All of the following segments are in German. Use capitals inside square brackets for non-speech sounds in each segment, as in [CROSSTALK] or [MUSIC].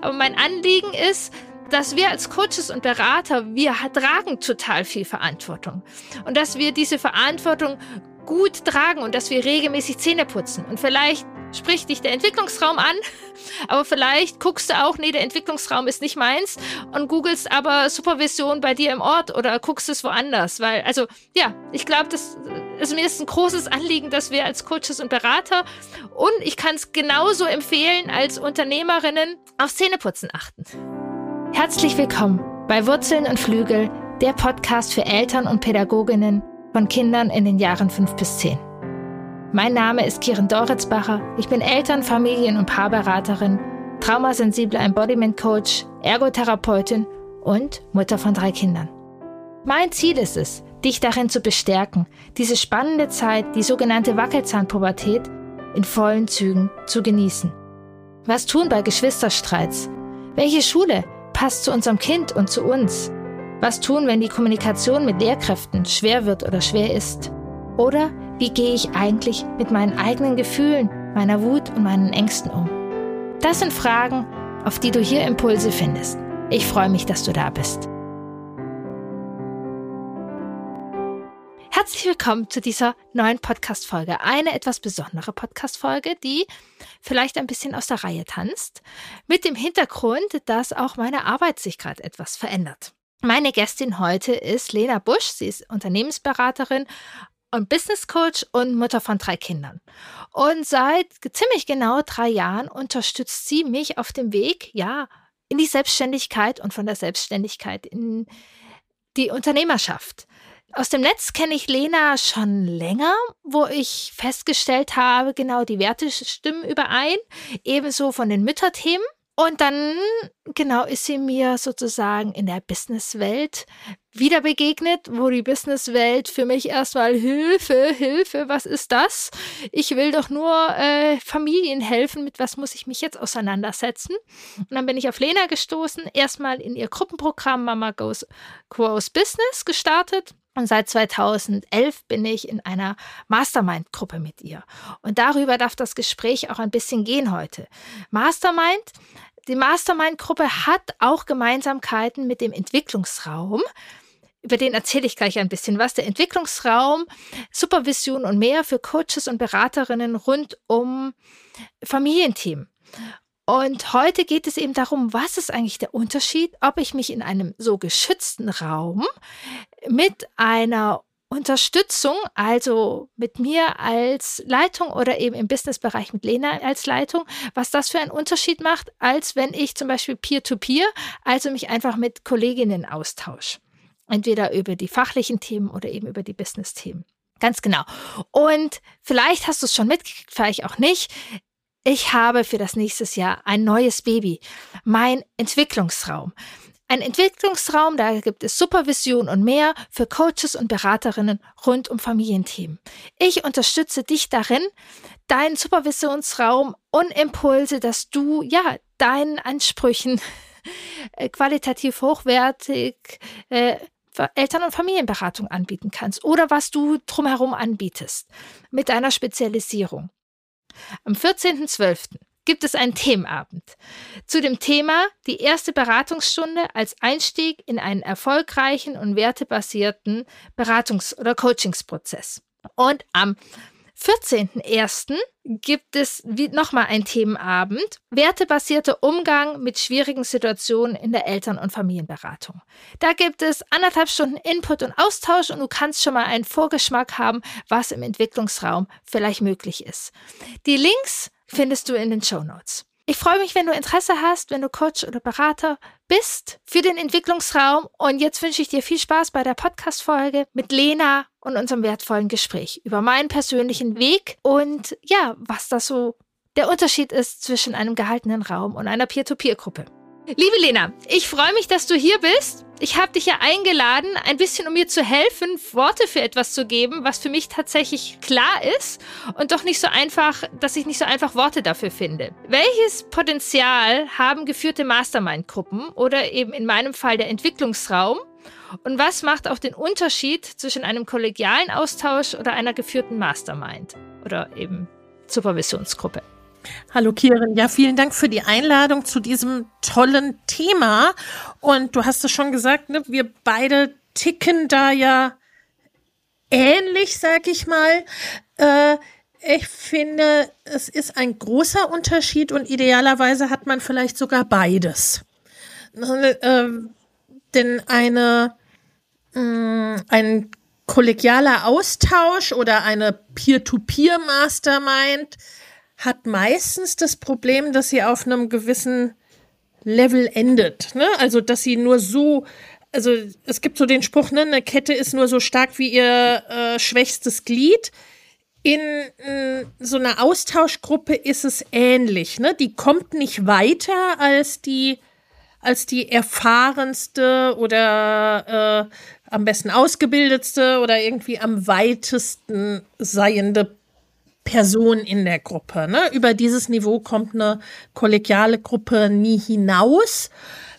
Aber mein Anliegen ist, dass wir als Coaches und Berater, wir tragen total viel Verantwortung. Und dass wir diese Verantwortung gut tragen und dass wir regelmäßig Zähne putzen. Und vielleicht spricht dich der Entwicklungsraum an, [LAUGHS] aber vielleicht guckst du auch, nee, der Entwicklungsraum ist nicht meins und googelst aber Supervision bei dir im Ort oder guckst es woanders, weil, also, ja, ich glaube, das, also mir ist ein großes Anliegen, dass wir als Coaches und Berater und ich kann es genauso empfehlen, als Unternehmerinnen auf Zähneputzen achten. Herzlich willkommen bei Wurzeln und Flügel, der Podcast für Eltern und Pädagoginnen von Kindern in den Jahren 5 bis 10. Mein Name ist Kiren Doritzbacher. Ich bin Eltern-, Familien- und Paarberaterin, traumasensible Embodiment Coach, Ergotherapeutin und Mutter von drei Kindern. Mein Ziel ist es, dich darin zu bestärken, diese spannende Zeit, die sogenannte Wackelzahnpubertät, in vollen Zügen zu genießen. Was tun bei Geschwisterstreits? Welche Schule passt zu unserem Kind und zu uns? Was tun, wenn die Kommunikation mit Lehrkräften schwer wird oder schwer ist? Oder wie gehe ich eigentlich mit meinen eigenen Gefühlen, meiner Wut und meinen Ängsten um? Das sind Fragen, auf die du hier Impulse findest. Ich freue mich, dass du da bist. Herzlich willkommen zu dieser neuen Podcast-Folge. Eine etwas besondere Podcast-Folge, die vielleicht ein bisschen aus der Reihe tanzt, mit dem Hintergrund, dass auch meine Arbeit sich gerade etwas verändert. Meine Gästin heute ist Lena Busch. Sie ist Unternehmensberaterin und Business Coach und Mutter von drei Kindern. Und seit ziemlich genau drei Jahren unterstützt sie mich auf dem Weg, ja, in die Selbstständigkeit und von der Selbstständigkeit in die Unternehmerschaft. Aus dem Netz kenne ich Lena schon länger, wo ich festgestellt habe, genau die Werte stimmen überein, ebenso von den Mütterthemen. Und dann, genau, ist sie mir sozusagen in der Businesswelt wieder begegnet, wo die Businesswelt für mich erstmal Hilfe, Hilfe, was ist das? Ich will doch nur äh, Familien helfen, mit was muss ich mich jetzt auseinandersetzen? Und dann bin ich auf Lena gestoßen, erstmal in ihr Gruppenprogramm Mama Goes Grows Business gestartet. Und seit 2011 bin ich in einer Mastermind-Gruppe mit ihr. Und darüber darf das Gespräch auch ein bisschen gehen heute. Mastermind die Mastermind-Gruppe hat auch Gemeinsamkeiten mit dem Entwicklungsraum. Über den erzähle ich gleich ein bisschen was. Der Entwicklungsraum, Supervision und mehr für Coaches und Beraterinnen rund um Familienthemen. Und heute geht es eben darum, was ist eigentlich der Unterschied, ob ich mich in einem so geschützten Raum mit einer Unterstützung, also mit mir als Leitung oder eben im Businessbereich mit Lena als Leitung, was das für einen Unterschied macht, als wenn ich zum Beispiel Peer-to-Peer, -Peer, also mich einfach mit Kolleginnen austausche. Entweder über die fachlichen Themen oder eben über die Business-Themen. Ganz genau. Und vielleicht hast du es schon mitgekriegt, vielleicht auch nicht. Ich habe für das nächste Jahr ein neues Baby, mein Entwicklungsraum. Ein Entwicklungsraum, da gibt es Supervision und mehr für Coaches und Beraterinnen rund um Familienthemen. Ich unterstütze dich darin, deinen Supervisionsraum und Impulse, dass du ja deinen Ansprüchen äh, qualitativ hochwertig äh, Eltern- und Familienberatung anbieten kannst oder was du drumherum anbietest mit deiner Spezialisierung. Am 14.12 gibt es einen Themenabend zu dem Thema die erste Beratungsstunde als Einstieg in einen erfolgreichen und wertebasierten Beratungs- oder Coachingsprozess. Und am 14.01. gibt es nochmal einen Themenabend, wertebasierter Umgang mit schwierigen Situationen in der Eltern- und Familienberatung. Da gibt es anderthalb Stunden Input und Austausch und du kannst schon mal einen Vorgeschmack haben, was im Entwicklungsraum vielleicht möglich ist. Die Links findest du in den Show Notes. Ich freue mich, wenn du Interesse hast, wenn du Coach oder Berater bist für den Entwicklungsraum. Und jetzt wünsche ich dir viel Spaß bei der Podcast-Folge mit Lena und unserem wertvollen Gespräch über meinen persönlichen Weg und ja, was das so der Unterschied ist zwischen einem gehaltenen Raum und einer Peer-to-Peer-Gruppe. Liebe Lena, ich freue mich, dass du hier bist. Ich habe dich ja eingeladen, ein bisschen um mir zu helfen, Worte für etwas zu geben, was für mich tatsächlich klar ist und doch nicht so einfach, dass ich nicht so einfach Worte dafür finde. Welches Potenzial haben geführte Mastermind-Gruppen oder eben in meinem Fall der Entwicklungsraum? Und was macht auch den Unterschied zwischen einem kollegialen Austausch oder einer geführten Mastermind oder eben Supervisionsgruppe? Hallo Kirin, ja, vielen Dank für die Einladung zu diesem tollen Thema. Und du hast es schon gesagt, ne, wir beide ticken da ja ähnlich, sag ich mal. Äh, ich finde, es ist ein großer Unterschied und idealerweise hat man vielleicht sogar beides. Äh, denn eine, mh, mm, ein kollegialer Austausch oder eine Peer-to-Peer-Mastermind hat meistens das Problem, dass sie auf einem gewissen Level endet. Ne? Also, dass sie nur so, also es gibt so den Spruch, ne, eine Kette ist nur so stark wie ihr äh, schwächstes Glied. In äh, so einer Austauschgruppe ist es ähnlich. Ne? Die kommt nicht weiter als die, als die erfahrenste oder äh, am besten ausgebildetste oder irgendwie am weitesten seiende Person in der Gruppe. Ne? Über dieses Niveau kommt eine kollegiale Gruppe nie hinaus,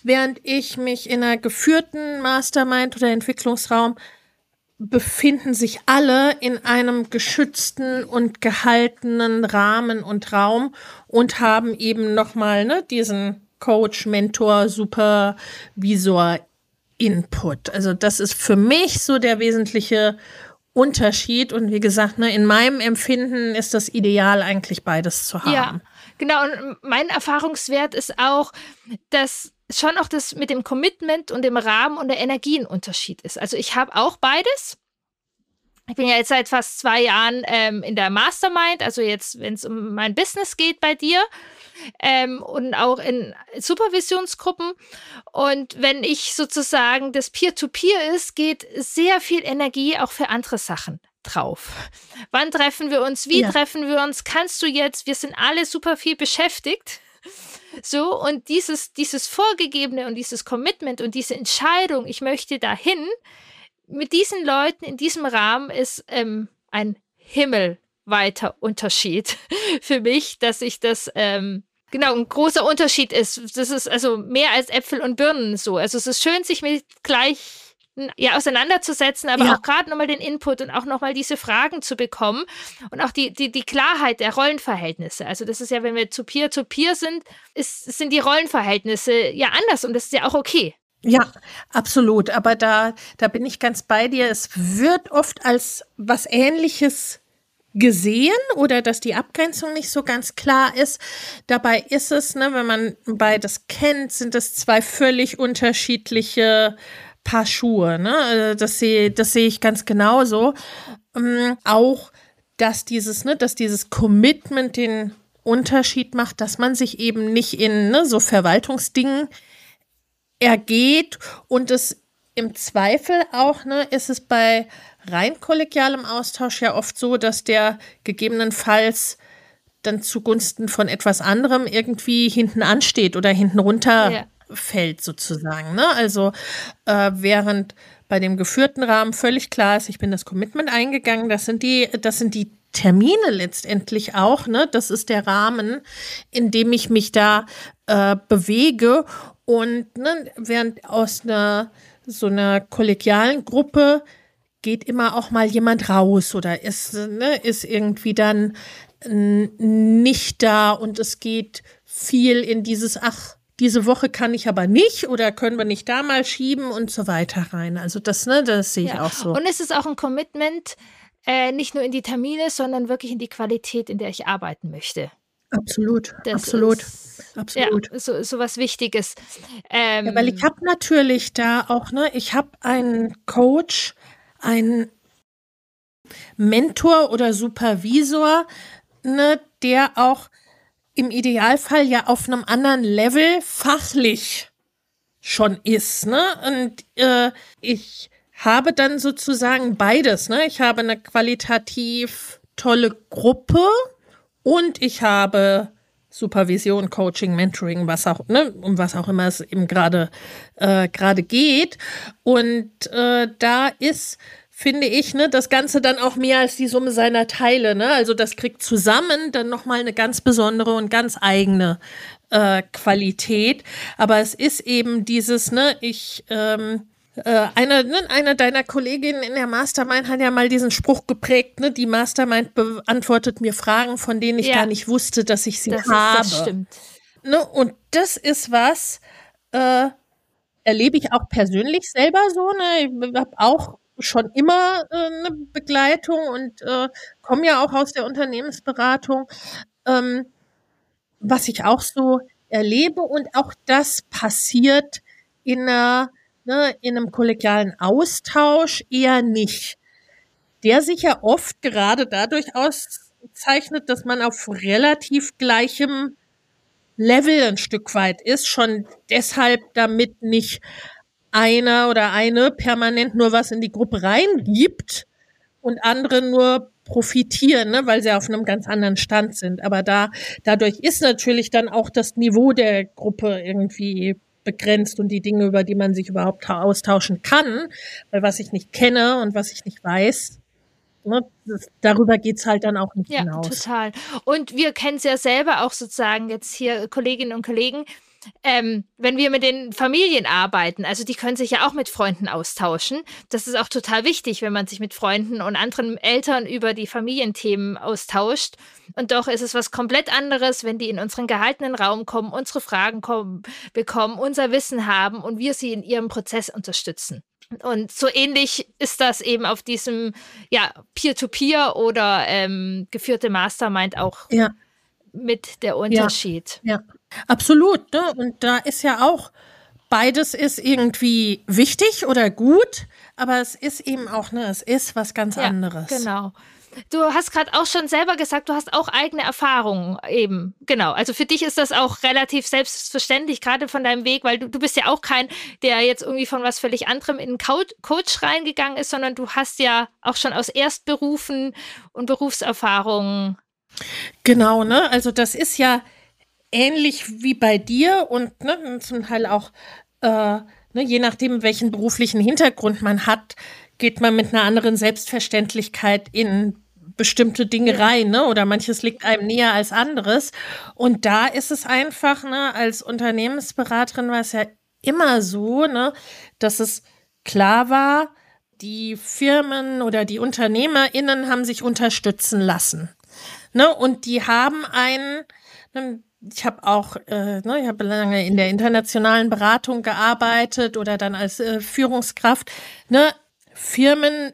während ich mich in einer geführten Mastermind oder Entwicklungsraum befinden sich alle in einem geschützten und gehaltenen Rahmen und Raum und haben eben nochmal ne, diesen Coach, Mentor, Supervisor Input. Also das ist für mich so der wesentliche Unterschied. Und wie gesagt, ne, in meinem Empfinden ist das ideal, eigentlich beides zu haben. Ja, genau. Und mein Erfahrungswert ist auch, dass schon auch das mit dem Commitment und dem Rahmen und der Energie ein Unterschied ist. Also ich habe auch beides. Ich bin ja jetzt seit fast zwei Jahren ähm, in der Mastermind, also jetzt, wenn es um mein Business geht bei dir ähm, und auch in Supervisionsgruppen. Und wenn ich sozusagen das Peer-to-Peer -Peer ist, geht sehr viel Energie auch für andere Sachen drauf. Wann treffen wir uns? Wie ja. treffen wir uns? Kannst du jetzt? Wir sind alle super viel beschäftigt. So, und dieses, dieses Vorgegebene und dieses Commitment und diese Entscheidung, ich möchte dahin, mit diesen Leuten in diesem Rahmen ist ähm, ein himmelweiter Unterschied [LAUGHS] für mich, dass ich das ähm, Genau, ein großer Unterschied ist, das ist also mehr als Äpfel und Birnen so. Also es ist schön, sich mit gleich ja, auseinanderzusetzen, aber ja. auch gerade nochmal den Input und auch nochmal diese Fragen zu bekommen und auch die, die, die Klarheit der Rollenverhältnisse. Also das ist ja, wenn wir zu Peer zu Peer sind, ist, sind die Rollenverhältnisse ja anders und das ist ja auch okay. Ja, absolut. Aber da, da bin ich ganz bei dir. Es wird oft als was Ähnliches gesehen oder dass die Abgrenzung nicht so ganz klar ist. Dabei ist es, ne, wenn man beides kennt, sind es zwei völlig unterschiedliche Paar Schuhe. Ne? Also das sehe das sehe ich ganz genauso. Ähm, auch, dass dieses, ne, dass dieses Commitment den Unterschied macht, dass man sich eben nicht in ne, so Verwaltungsdingen ergeht und es im Zweifel auch, ne, ist es bei rein kollegialem Austausch ja oft so, dass der gegebenenfalls dann zugunsten von etwas anderem irgendwie hinten ansteht oder hinten runterfällt ja. sozusagen. Ne? Also äh, während bei dem geführten Rahmen völlig klar ist, ich bin das Commitment eingegangen, das sind die, das sind die Termine letztendlich auch, ne? Das ist der Rahmen, in dem ich mich da äh, bewege. Und ne, während aus einer so einer kollegialen Gruppe geht immer auch mal jemand raus oder ist, ne, ist irgendwie dann nicht da und es geht viel in dieses, ach, diese Woche kann ich aber nicht oder können wir nicht da mal schieben und so weiter rein. Also das, ne, das sehe ich ja. auch so. Und es ist auch ein Commitment, äh, nicht nur in die Termine, sondern wirklich in die Qualität, in der ich arbeiten möchte. Absolut, das absolut, ist, absolut. Ja, so, so was Wichtiges. Ähm, ja, weil ich habe natürlich da auch, ne, ich habe einen Coach, einen Mentor oder Supervisor, ne, der auch im Idealfall ja auf einem anderen Level fachlich schon ist, ne? Und äh, ich habe dann sozusagen beides, ne? Ich habe eine qualitativ tolle Gruppe, und ich habe Supervision, Coaching, Mentoring, was auch, ne, um was auch immer es eben gerade äh, gerade geht. Und äh, da ist, finde ich, ne, das Ganze dann auch mehr als die Summe seiner Teile. Ne? Also das kriegt zusammen dann nochmal eine ganz besondere und ganz eigene äh, Qualität. Aber es ist eben dieses, ne, ich ähm, äh, eine, ne, eine deiner Kolleginnen in der Mastermind hat ja mal diesen Spruch geprägt, ne? Die Mastermind beantwortet mir Fragen, von denen ich ja. gar nicht wusste, dass ich sie das habe. Ist, das stimmt. Ne? Und das ist was, äh, erlebe ich auch persönlich selber so. Ne? Ich habe auch schon immer äh, eine Begleitung und äh, komme ja auch aus der Unternehmensberatung. Ähm, was ich auch so erlebe und auch das passiert in einer ne, in einem kollegialen Austausch eher nicht. Der sich ja oft gerade dadurch auszeichnet, dass man auf relativ gleichem Level ein Stück weit ist, schon deshalb, damit nicht einer oder eine permanent nur was in die Gruppe reingibt und andere nur profitieren, ne, weil sie auf einem ganz anderen Stand sind. Aber da, dadurch ist natürlich dann auch das Niveau der Gruppe irgendwie begrenzt und die Dinge, über die man sich überhaupt austauschen kann, weil was ich nicht kenne und was ich nicht weiß, ne, das, darüber geht's halt dann auch nicht ja, hinaus. Ja, total. Und wir kennen es ja selber auch sozusagen jetzt hier Kolleginnen und Kollegen, ähm, wenn wir mit den Familien arbeiten, also die können sich ja auch mit Freunden austauschen. Das ist auch total wichtig, wenn man sich mit Freunden und anderen Eltern über die Familienthemen austauscht. Und doch ist es was komplett anderes, wenn die in unseren gehaltenen Raum kommen, unsere Fragen kommen, bekommen, unser Wissen haben und wir sie in ihrem Prozess unterstützen. Und so ähnlich ist das eben auf diesem ja, Peer-to-Peer -Peer oder ähm, geführte Mastermind auch ja. mit der Unterschied. Ja, ja. Absolut. Ne? Und da ist ja auch, beides ist irgendwie wichtig oder gut, aber es ist eben auch, ne, es ist was ganz ja, anderes. Genau. Du hast gerade auch schon selber gesagt, du hast auch eigene Erfahrungen eben. Genau. Also für dich ist das auch relativ selbstverständlich, gerade von deinem Weg, weil du, du bist ja auch kein, der jetzt irgendwie von was völlig anderem in einen Coach reingegangen ist, sondern du hast ja auch schon aus Erstberufen und Berufserfahrungen. Genau, ne? Also das ist ja ähnlich wie bei dir und ne, zum Teil auch, äh, ne, je nachdem, welchen beruflichen Hintergrund man hat, geht man mit einer anderen Selbstverständlichkeit in bestimmte Dinge rein, ne? Oder manches liegt einem näher als anderes. Und da ist es einfach, ne, als Unternehmensberaterin war es ja immer so, ne, dass es klar war, die Firmen oder die UnternehmerInnen haben sich unterstützen lassen. Ne? Und die haben einen, ne, ich habe auch, äh, ne, ich habe lange in der internationalen Beratung gearbeitet oder dann als äh, Führungskraft. Ne? Firmen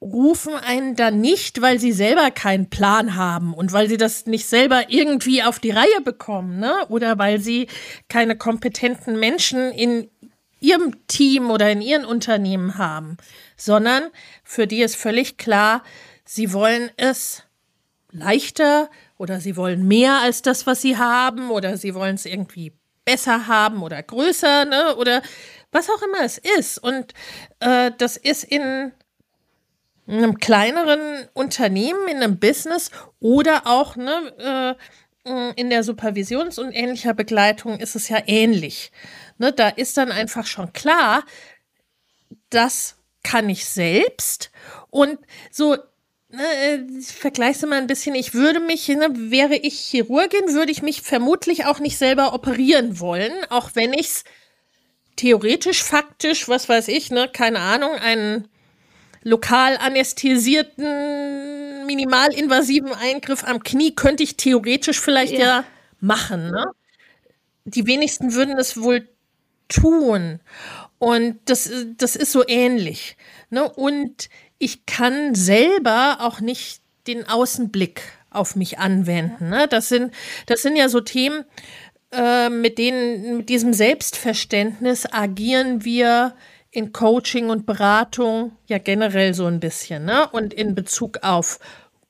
rufen einen dann nicht, weil sie selber keinen Plan haben und weil sie das nicht selber irgendwie auf die Reihe bekommen, ne? Oder weil sie keine kompetenten Menschen in ihrem Team oder in ihren Unternehmen haben, sondern für die ist völlig klar, sie wollen es leichter oder sie wollen mehr als das, was sie haben oder sie wollen es irgendwie besser haben oder größer, ne? Oder was auch immer es ist. Und äh, das ist in einem kleineren Unternehmen, in einem Business oder auch ne, äh, in der Supervisions- und ähnlicher Begleitung ist es ja ähnlich. Ne, da ist dann einfach schon klar, das kann ich selbst. Und so, ne, ich vergleiche es mal ein bisschen, ich würde mich, ne, wäre ich Chirurgin, würde ich mich vermutlich auch nicht selber operieren wollen, auch wenn ich es theoretisch, faktisch, was weiß ich, ne, keine Ahnung, einen lokal anästhesierten, minimalinvasiven Eingriff am Knie könnte ich theoretisch vielleicht ja, ja machen. Ne? Die wenigsten würden es wohl tun. Und das, das ist so ähnlich. Ne? Und ich kann selber auch nicht den Außenblick auf mich anwenden. Ne? Das, sind, das sind ja so Themen, äh, mit denen, mit diesem Selbstverständnis agieren wir in Coaching und Beratung ja generell so ein bisschen, ne? Und in Bezug auf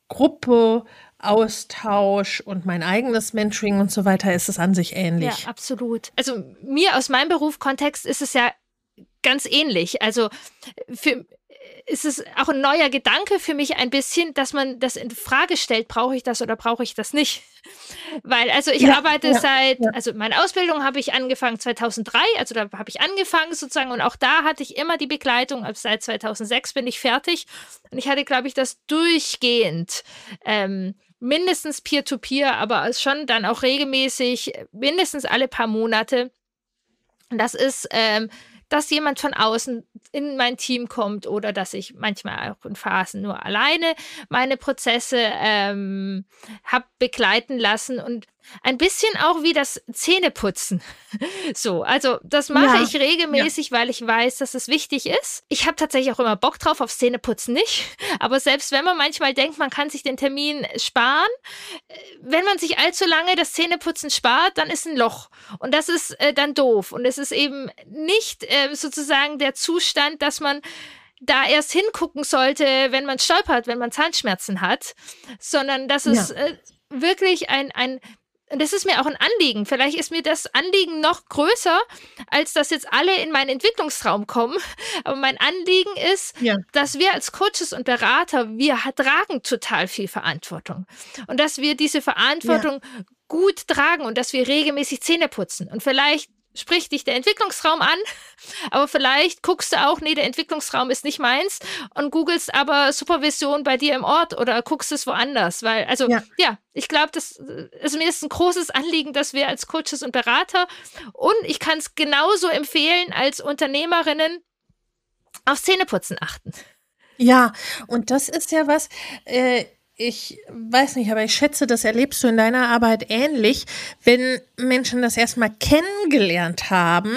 Gruppe, Austausch und mein eigenes Mentoring und so weiter ist es an sich ähnlich. Ja, absolut. Also mir aus meinem Berufskontext ist es ja ganz ähnlich. Also für, ist es auch ein neuer Gedanke für mich ein bisschen, dass man das in Frage stellt, brauche ich das oder brauche ich das nicht? [LAUGHS] Weil, also ich ja, arbeite ja, seit, ja. also meine Ausbildung habe ich angefangen 2003, also da habe ich angefangen sozusagen und auch da hatte ich immer die Begleitung, also seit 2006 bin ich fertig und ich hatte, glaube ich, das durchgehend. Ähm, mindestens Peer-to-Peer, -Peer, aber schon dann auch regelmäßig, mindestens alle paar Monate. Das ist ähm, dass jemand von außen in mein Team kommt oder dass ich manchmal auch in Phasen nur alleine meine Prozesse ähm, habe begleiten lassen und ein bisschen auch wie das Zähneputzen. [LAUGHS] So, also das mache ja, ich regelmäßig, ja. weil ich weiß, dass es wichtig ist. Ich habe tatsächlich auch immer Bock drauf, aufs Zähneputzen nicht. [LAUGHS] Aber selbst wenn man manchmal denkt, man kann sich den Termin sparen, äh, wenn man sich allzu lange das Zähneputzen spart, dann ist ein Loch. Und das ist äh, dann doof. Und es ist eben nicht äh, sozusagen der Zustand, dass man da erst hingucken sollte, wenn man stolpert, wenn man Zahnschmerzen hat, sondern dass es ja. äh, wirklich ein, ein und das ist mir auch ein Anliegen. Vielleicht ist mir das Anliegen noch größer, als dass jetzt alle in meinen Entwicklungsraum kommen. [LAUGHS] Aber mein Anliegen ist, ja. dass wir als Coaches und Berater, wir tragen total viel Verantwortung. Und dass wir diese Verantwortung ja. gut tragen und dass wir regelmäßig Zähne putzen. Und vielleicht spricht dich der Entwicklungsraum an, aber vielleicht guckst du auch, nee, der Entwicklungsraum ist nicht meins und googelst aber Supervision bei dir im Ort oder guckst es woanders, weil, also, ja, ja ich glaube, das ist mir ist ein großes Anliegen, dass wir als Coaches und Berater und ich kann es genauso empfehlen als Unternehmerinnen auf Zähneputzen achten. Ja, und das ist ja was, äh, ich weiß nicht, aber ich schätze, das erlebst du in deiner Arbeit ähnlich. Wenn Menschen das erstmal kennengelernt haben,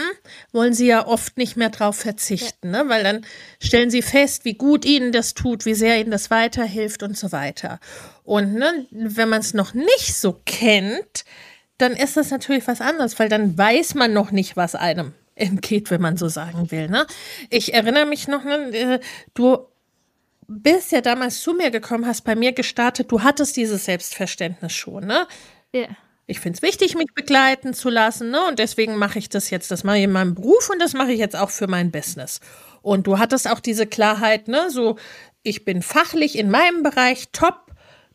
wollen sie ja oft nicht mehr drauf verzichten, ja. ne? weil dann stellen sie fest, wie gut ihnen das tut, wie sehr ihnen das weiterhilft und so weiter. Und ne, wenn man es noch nicht so kennt, dann ist das natürlich was anderes, weil dann weiß man noch nicht, was einem entgeht, wenn man so sagen will. Ne? Ich erinnere mich noch, ne, äh, du bist ja damals zu mir gekommen, hast bei mir gestartet, du hattest dieses Selbstverständnis schon, ne? Ja. Ich finde es wichtig, mich begleiten zu lassen, ne? Und deswegen mache ich das jetzt. Das mache ich in meinem Beruf und das mache ich jetzt auch für mein Business. Und du hattest auch diese Klarheit, ne? So, ich bin fachlich in meinem Bereich top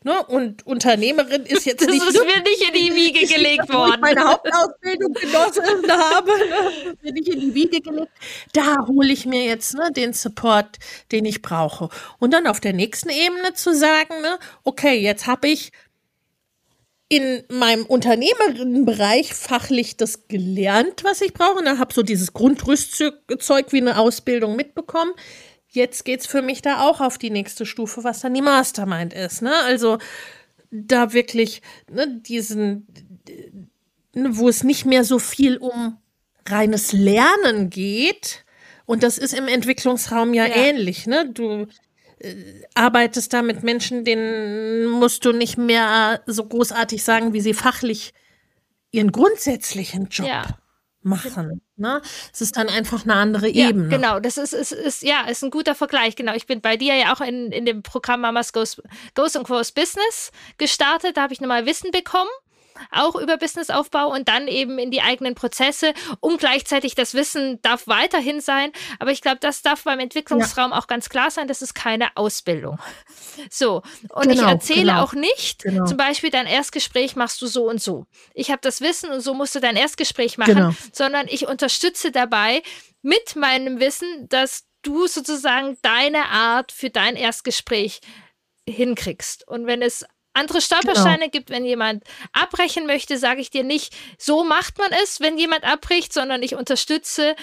Ne? Und Unternehmerin ist jetzt das nicht. Das ist mir nicht in die Wiege gelegt worden. Ich meine Hauptausbildung genossen [LAUGHS] habe, ne? mir nicht in die Wiege gelegt. Da hole ich mir jetzt ne, den Support, den ich brauche. Und dann auf der nächsten Ebene zu sagen, ne, okay, jetzt habe ich in meinem Unternehmerinnenbereich fachlich das gelernt, was ich brauche. Und dann habe so dieses Grundrüstzeug wie eine Ausbildung mitbekommen jetzt geht es für mich da auch auf die nächste Stufe, was dann die Mastermind ist. Ne? Also da wirklich ne, diesen, ne, wo es nicht mehr so viel um reines Lernen geht. Und das ist im Entwicklungsraum ja, ja. ähnlich. Ne? Du äh, arbeitest da mit Menschen, denen musst du nicht mehr so großartig sagen, wie sie fachlich ihren grundsätzlichen Job ja machen. Ne? Es ist dann einfach eine andere ja, Ebene. Genau, das ist, ist, ist, ja, ist ein guter Vergleich. Genau, ich bin bei dir ja auch in, in dem Programm Mamas Goes, Goes and Grows Business gestartet. Da habe ich nochmal Wissen bekommen auch über Businessaufbau und dann eben in die eigenen Prozesse und gleichzeitig das Wissen darf weiterhin sein. Aber ich glaube, das darf beim Entwicklungsraum ja. auch ganz klar sein, das ist keine Ausbildung. So. Und genau, ich erzähle genau. auch nicht, genau. zum Beispiel dein Erstgespräch machst du so und so. Ich habe das Wissen und so musst du dein Erstgespräch machen, genau. sondern ich unterstütze dabei mit meinem Wissen, dass du sozusagen deine Art für dein Erstgespräch hinkriegst. Und wenn es andere Stolpersteine genau. gibt, wenn jemand abbrechen möchte, sage ich dir nicht, so macht man es, wenn jemand abbricht, sondern ich unterstütze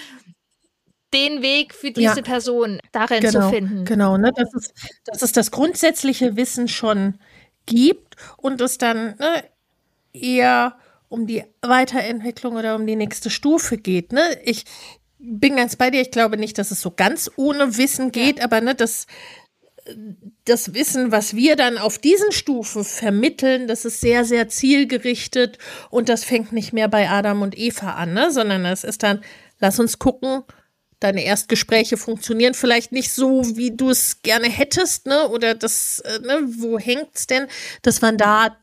den Weg für diese ja. Person darin genau, zu finden. Genau, ne? dass, es, dass es das grundsätzliche Wissen schon gibt und es dann ne, eher um die Weiterentwicklung oder um die nächste Stufe geht. Ne? Ich bin ganz bei dir. Ich glaube nicht, dass es so ganz ohne Wissen geht, ja. aber ne, das das Wissen, was wir dann auf diesen Stufen vermitteln, das ist sehr, sehr zielgerichtet und das fängt nicht mehr bei Adam und Eva an, ne? sondern es ist dann, lass uns gucken, deine Erstgespräche funktionieren vielleicht nicht so, wie du es gerne hättest, ne? Oder das, äh, ne, wo hängt's denn, dass man da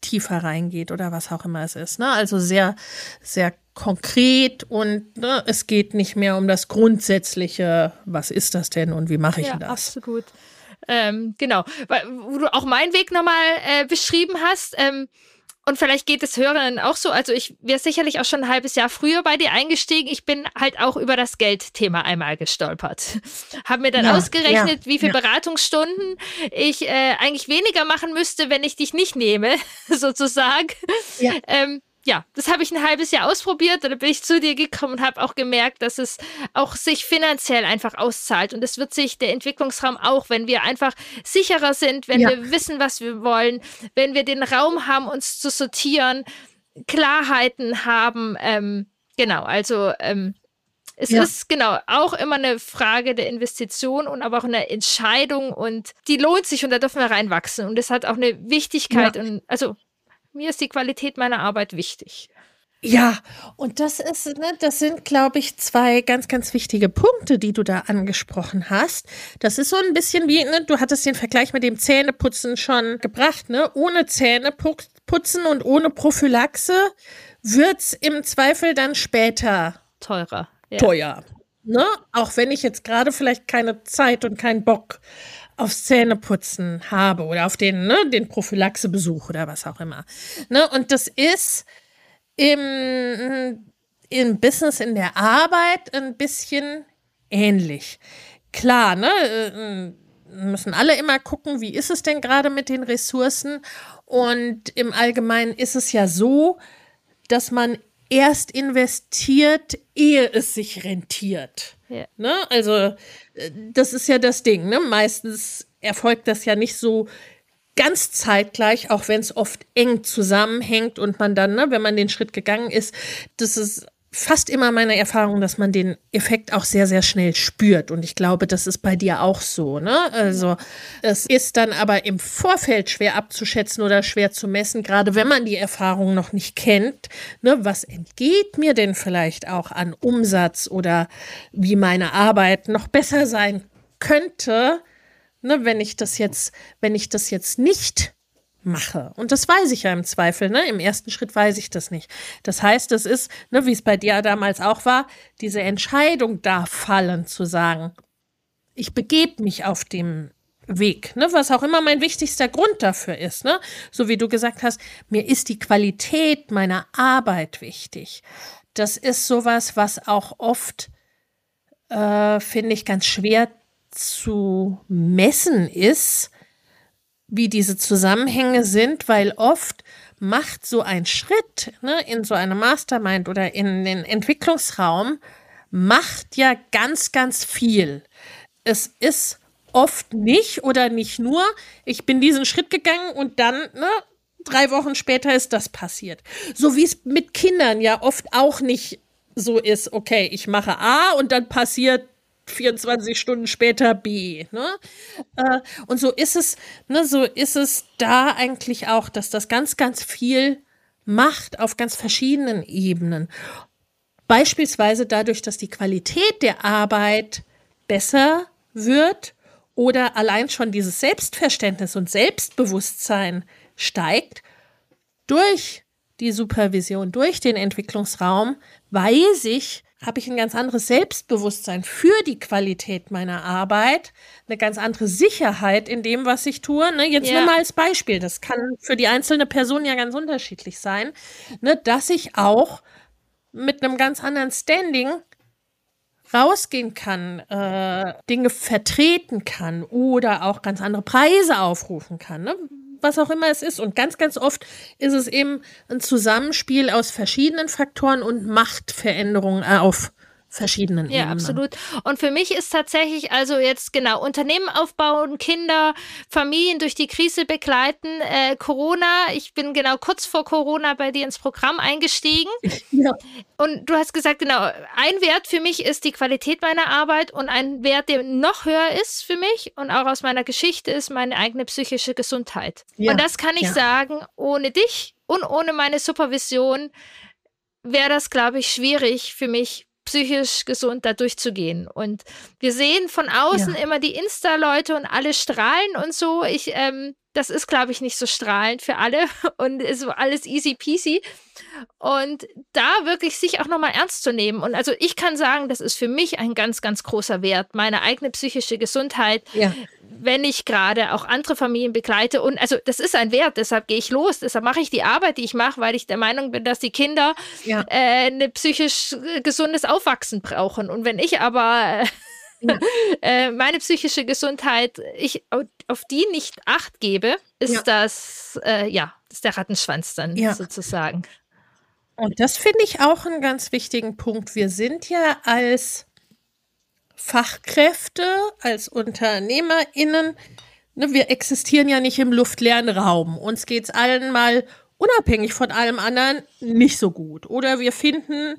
tiefer reingeht oder was auch immer es ist, ne? Also sehr, sehr konkret und ne, es geht nicht mehr um das Grundsätzliche, was ist das denn und wie mache ich ja, das? Absolut. Ähm, genau, wo du auch meinen Weg nochmal äh, beschrieben hast. Ähm, und vielleicht geht es Hörerinnen auch so. Also ich wäre sicherlich auch schon ein halbes Jahr früher bei dir eingestiegen. Ich bin halt auch über das Geldthema einmal gestolpert. [LAUGHS] Habe mir dann ja, ausgerechnet, ja, wie viele ja. Beratungsstunden ich äh, eigentlich weniger machen müsste, wenn ich dich nicht nehme, [LAUGHS] sozusagen. Ähm, ja, das habe ich ein halbes Jahr ausprobiert und dann bin ich zu dir gekommen und habe auch gemerkt, dass es auch sich finanziell einfach auszahlt. Und es wird sich der Entwicklungsraum auch, wenn wir einfach sicherer sind, wenn ja. wir wissen, was wir wollen, wenn wir den Raum haben, uns zu sortieren, Klarheiten haben. Ähm, genau, also ähm, es ja. ist genau auch immer eine Frage der Investition und aber auch eine Entscheidung und die lohnt sich und da dürfen wir reinwachsen und es hat auch eine Wichtigkeit ja. und also mir ist die Qualität meiner Arbeit wichtig. Ja, und das ist, ne, das sind, glaube ich, zwei ganz, ganz wichtige Punkte, die du da angesprochen hast. Das ist so ein bisschen wie, ne, du hattest den Vergleich mit dem Zähneputzen schon gebracht, ne? Ohne Zähneputzen und ohne Prophylaxe wird es im Zweifel dann später teurer. Ja. Teuer. Ne? Auch wenn ich jetzt gerade vielleicht keine Zeit und keinen Bock aufs Zähneputzen habe oder auf den, ne, den Prophylaxebesuch oder was auch immer. Ne? Und das ist im, im Business, in der Arbeit ein bisschen ähnlich. Klar, ne, äh, müssen alle immer gucken, wie ist es denn gerade mit den Ressourcen? Und im Allgemeinen ist es ja so, dass man erst investiert, ehe es sich rentiert. Ja. Ne? Also äh, das ist ja das Ding. Ne? Meistens erfolgt das ja nicht so ganz zeitgleich, auch wenn es oft eng zusammenhängt und man dann, ne, wenn man den Schritt gegangen ist, das ist fast immer meine Erfahrung, dass man den Effekt auch sehr, sehr schnell spürt. Und ich glaube, das ist bei dir auch so. Ne? Also es ist dann aber im Vorfeld schwer abzuschätzen oder schwer zu messen, gerade wenn man die Erfahrung noch nicht kennt. Ne? Was entgeht mir denn vielleicht auch an Umsatz oder wie meine Arbeit noch besser sein könnte, ne? wenn ich das jetzt, wenn ich das jetzt nicht mache. Und das weiß ich ja im Zweifel, ne? Im ersten Schritt weiß ich das nicht. Das heißt, es ist, ne, wie es bei dir damals auch war, diese Entscheidung da fallen zu sagen, ich begebe mich auf dem Weg, ne, was auch immer mein wichtigster Grund dafür ist, ne? So wie du gesagt hast, mir ist die Qualität meiner Arbeit wichtig. Das ist sowas, was auch oft, äh, finde ich, ganz schwer zu messen ist, wie diese Zusammenhänge sind, weil oft macht so ein Schritt ne, in so eine Mastermind oder in den Entwicklungsraum, macht ja ganz, ganz viel. Es ist oft nicht oder nicht nur, ich bin diesen Schritt gegangen und dann, ne, drei Wochen später ist das passiert. So wie es mit Kindern ja oft auch nicht so ist, okay, ich mache A und dann passiert 24 Stunden später B. Ne? Äh, und so ist es, ne, so ist es da eigentlich auch, dass das ganz, ganz viel macht auf ganz verschiedenen Ebenen. Beispielsweise dadurch, dass die Qualität der Arbeit besser wird oder allein schon dieses Selbstverständnis und Selbstbewusstsein steigt durch die Supervision, durch den Entwicklungsraum, weiß ich, habe ich ein ganz anderes Selbstbewusstsein für die Qualität meiner Arbeit, eine ganz andere Sicherheit in dem, was ich tue. Ne, jetzt ja. nur mal als Beispiel, das kann für die einzelne Person ja ganz unterschiedlich sein, ne, dass ich auch mit einem ganz anderen Standing rausgehen kann, äh, Dinge vertreten kann oder auch ganz andere Preise aufrufen kann. Ne? Was auch immer es ist. Und ganz, ganz oft ist es eben ein Zusammenspiel aus verschiedenen Faktoren und Machtveränderungen auf verschiedenen ja, Ebenen. Ja, absolut. Und für mich ist tatsächlich also jetzt genau Unternehmen aufbauen, Kinder, Familien durch die Krise begleiten, äh, Corona. Ich bin genau kurz vor Corona bei dir ins Programm eingestiegen. [LAUGHS] Ja. Und du hast gesagt, genau, ein Wert für mich ist die Qualität meiner Arbeit und ein Wert, der noch höher ist für mich und auch aus meiner Geschichte ist meine eigene psychische Gesundheit. Ja. Und das kann ich ja. sagen, ohne dich und ohne meine Supervision wäre das, glaube ich, schwierig für mich, psychisch gesund da durchzugehen. Und wir sehen von außen ja. immer die Insta-Leute und alle strahlen und so. Ich, ähm, das ist, glaube ich, nicht so strahlend für alle [LAUGHS] und ist alles easy peasy. Und da wirklich sich auch nochmal ernst zu nehmen. Und also ich kann sagen, das ist für mich ein ganz, ganz großer Wert, meine eigene psychische Gesundheit. Ja wenn ich gerade auch andere Familien begleite. Und also das ist ein Wert, deshalb gehe ich los, deshalb mache ich die Arbeit, die ich mache, weil ich der Meinung bin, dass die Kinder ja. äh, ein psychisch gesundes Aufwachsen brauchen. Und wenn ich aber äh, ja. [LAUGHS] äh, meine psychische Gesundheit, ich auf die nicht Acht gebe, ist ja. das, äh, ja, ist der Rattenschwanz dann sozusagen. Und das finde ich auch einen ganz wichtigen Punkt. Wir sind ja als Fachkräfte, als UnternehmerInnen, ne, wir existieren ja nicht im luftleeren Raum. Uns geht es allen mal unabhängig von allem anderen nicht so gut. Oder wir finden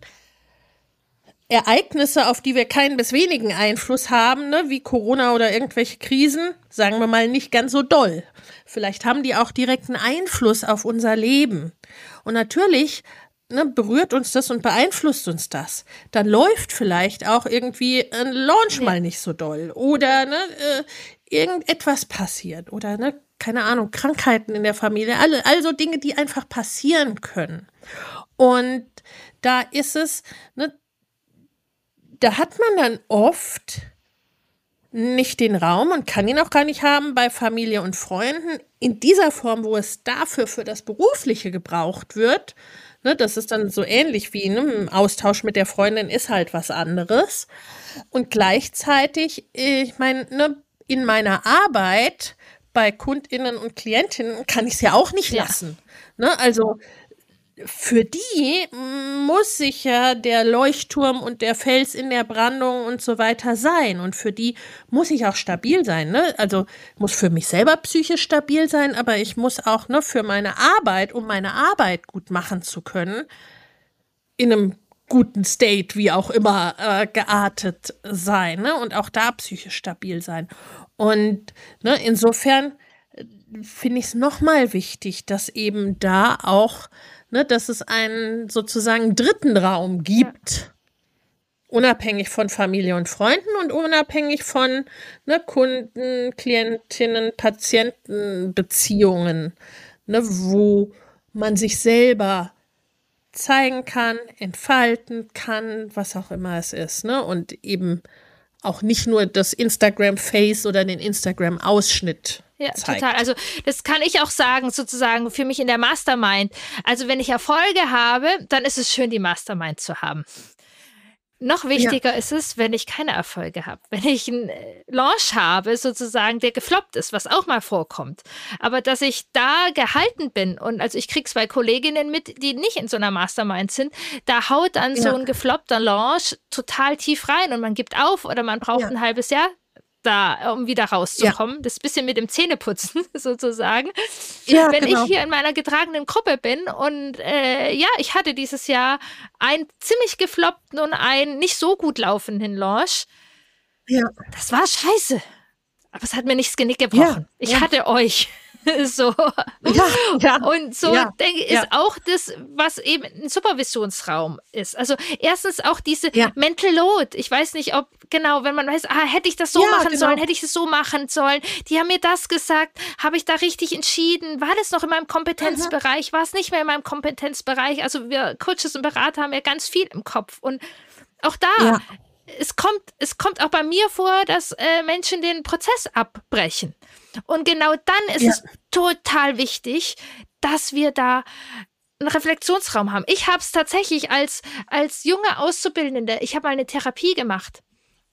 Ereignisse, auf die wir keinen bis wenigen Einfluss haben, ne, wie Corona oder irgendwelche Krisen, sagen wir mal, nicht ganz so doll. Vielleicht haben die auch direkten Einfluss auf unser Leben. Und natürlich ne, berührt uns das und beeinflusst uns das. Dann läuft vielleicht auch irgendwie ein Launch mal nicht so doll. Oder ne, äh, irgendetwas passiert. Oder ne, keine Ahnung, Krankheiten in der Familie. Alle, also Dinge, die einfach passieren können. Und da ist es, ne, da hat man dann oft nicht den Raum und kann ihn auch gar nicht haben bei Familie und Freunden in dieser Form, wo es dafür für das Berufliche gebraucht wird. Ne, das ist dann so ähnlich wie ne, ein Austausch mit der Freundin ist halt was anderes. Und gleichzeitig, ich meine, ne, in meiner Arbeit bei KundInnen und Klientinnen kann ich es ja auch nicht ja. lassen. Ne, also für die muss sich ja der Leuchtturm und der Fels in der Brandung und so weiter sein. Und für die muss ich auch stabil sein. Ne? Also muss für mich selber psychisch stabil sein, aber ich muss auch ne, für meine Arbeit, um meine Arbeit gut machen zu können, in einem guten State, wie auch immer, äh, geartet sein. Ne? Und auch da psychisch stabil sein. Und ne, insofern äh, finde ich es nochmal wichtig, dass eben da auch ne, dass es einen sozusagen dritten Raum gibt. Ja. Unabhängig von Familie und Freunden und unabhängig von ne, Kunden, Klientinnen, Patientenbeziehungen, ne, wo man sich selber zeigen kann, entfalten kann, was auch immer es ist, ne? Und eben auch nicht nur das Instagram-Face oder den Instagram-Ausschnitt ja, zeigt. total. Also das kann ich auch sagen, sozusagen für mich in der Mastermind. Also wenn ich Erfolge habe, dann ist es schön, die Mastermind zu haben. Noch wichtiger ja. ist es, wenn ich keine Erfolge habe. Wenn ich einen äh, Launch habe, sozusagen, der gefloppt ist, was auch mal vorkommt. Aber dass ich da gehalten bin und also ich kriege zwei Kolleginnen mit, die nicht in so einer Mastermind sind, da haut dann ja. so ein gefloppter Launch total tief rein und man gibt auf oder man braucht ja. ein halbes Jahr da, um wieder rauszukommen. Ja. Das bisschen mit dem Zähneputzen [LAUGHS] sozusagen. Ja, Wenn genau. ich hier in meiner getragenen Gruppe bin und äh, ja, ich hatte dieses Jahr einen ziemlich gefloppten und einen nicht so gut laufenden Launch. Ja. Das war scheiße. Aber es hat mir nichts Genick gebrochen. Ja, ich hatte euch. [LAUGHS] so. Ja, ja, und so ja, denke ich, ist auch das, was eben ein Supervisionsraum ist. Also erstens auch diese Mental Load. Ich weiß nicht, ob genau, wenn man weiß, ah, hätte ich das so machen genau. sollen, hätte ich es so machen sollen. Die haben mir das gesagt, habe ich da richtig entschieden? War das noch in meinem Kompetenzbereich? War es nicht mehr in meinem Kompetenzbereich? Also wir Coaches und Berater haben ja ganz viel im Kopf und auch da es kommt, es kommt auch bei mir vor, dass äh, Menschen den Prozess abbrechen. Und genau dann ist ja. es total wichtig, dass wir da einen Reflexionsraum haben. Ich habe es tatsächlich als, als junge Auszubildende, ich habe mal eine Therapie gemacht.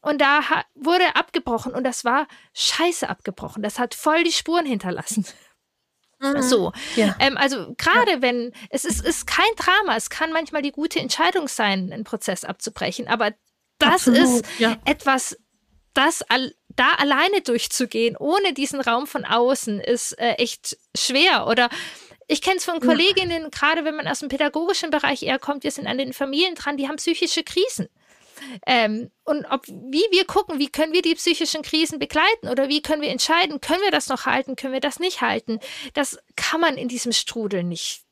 Und da wurde abgebrochen und das war scheiße abgebrochen. Das hat voll die Spuren hinterlassen. Mhm. So. Ja. Ähm, also gerade ja. wenn, es ist, ist kein Drama, es kann manchmal die gute Entscheidung sein, einen Prozess abzubrechen, aber das Absolut, ist ja. etwas, das all, da alleine durchzugehen, ohne diesen Raum von außen, ist äh, echt schwer. Oder ich kenne es von Kolleginnen, ja. gerade wenn man aus dem pädagogischen Bereich eher kommt, wir sind an den Familien dran, die haben psychische Krisen. Ähm, und ob, wie wir gucken, wie können wir die psychischen Krisen begleiten oder wie können wir entscheiden, können wir das noch halten, können wir das nicht halten, das kann man in diesem Strudel nicht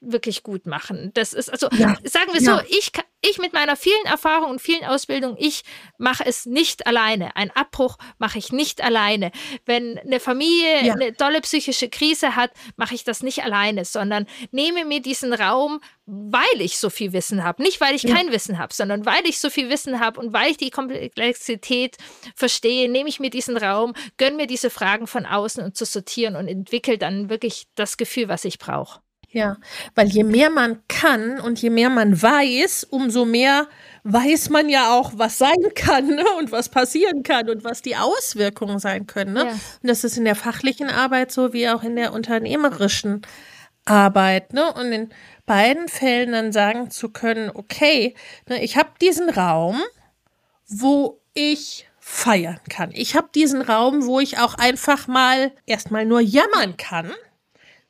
wirklich gut machen. Das ist also, ja, sagen wir ja. so, ich, ich mit meiner vielen Erfahrung und vielen Ausbildung, ich mache es nicht alleine. Ein Abbruch mache ich nicht alleine. Wenn eine Familie ja. eine tolle psychische Krise hat, mache ich das nicht alleine, sondern nehme mir diesen Raum, weil ich so viel Wissen habe. Nicht, weil ich kein Wissen habe, sondern weil ich so viel Wissen habe und weil ich die Komplexität verstehe, nehme ich mir diesen Raum, gönne mir diese Fragen von außen und zu sortieren und entwickle dann wirklich das Gefühl, was ich brauche. Ja, weil je mehr man kann und je mehr man weiß, umso mehr weiß man ja auch, was sein kann ne? und was passieren kann und was die Auswirkungen sein können. Ne? Ja. Und das ist in der fachlichen Arbeit so wie auch in der unternehmerischen Arbeit, ne? Und in beiden Fällen dann sagen zu können, okay, ne, ich habe diesen Raum, wo ich feiern kann. Ich habe diesen Raum, wo ich auch einfach mal erstmal nur jammern kann,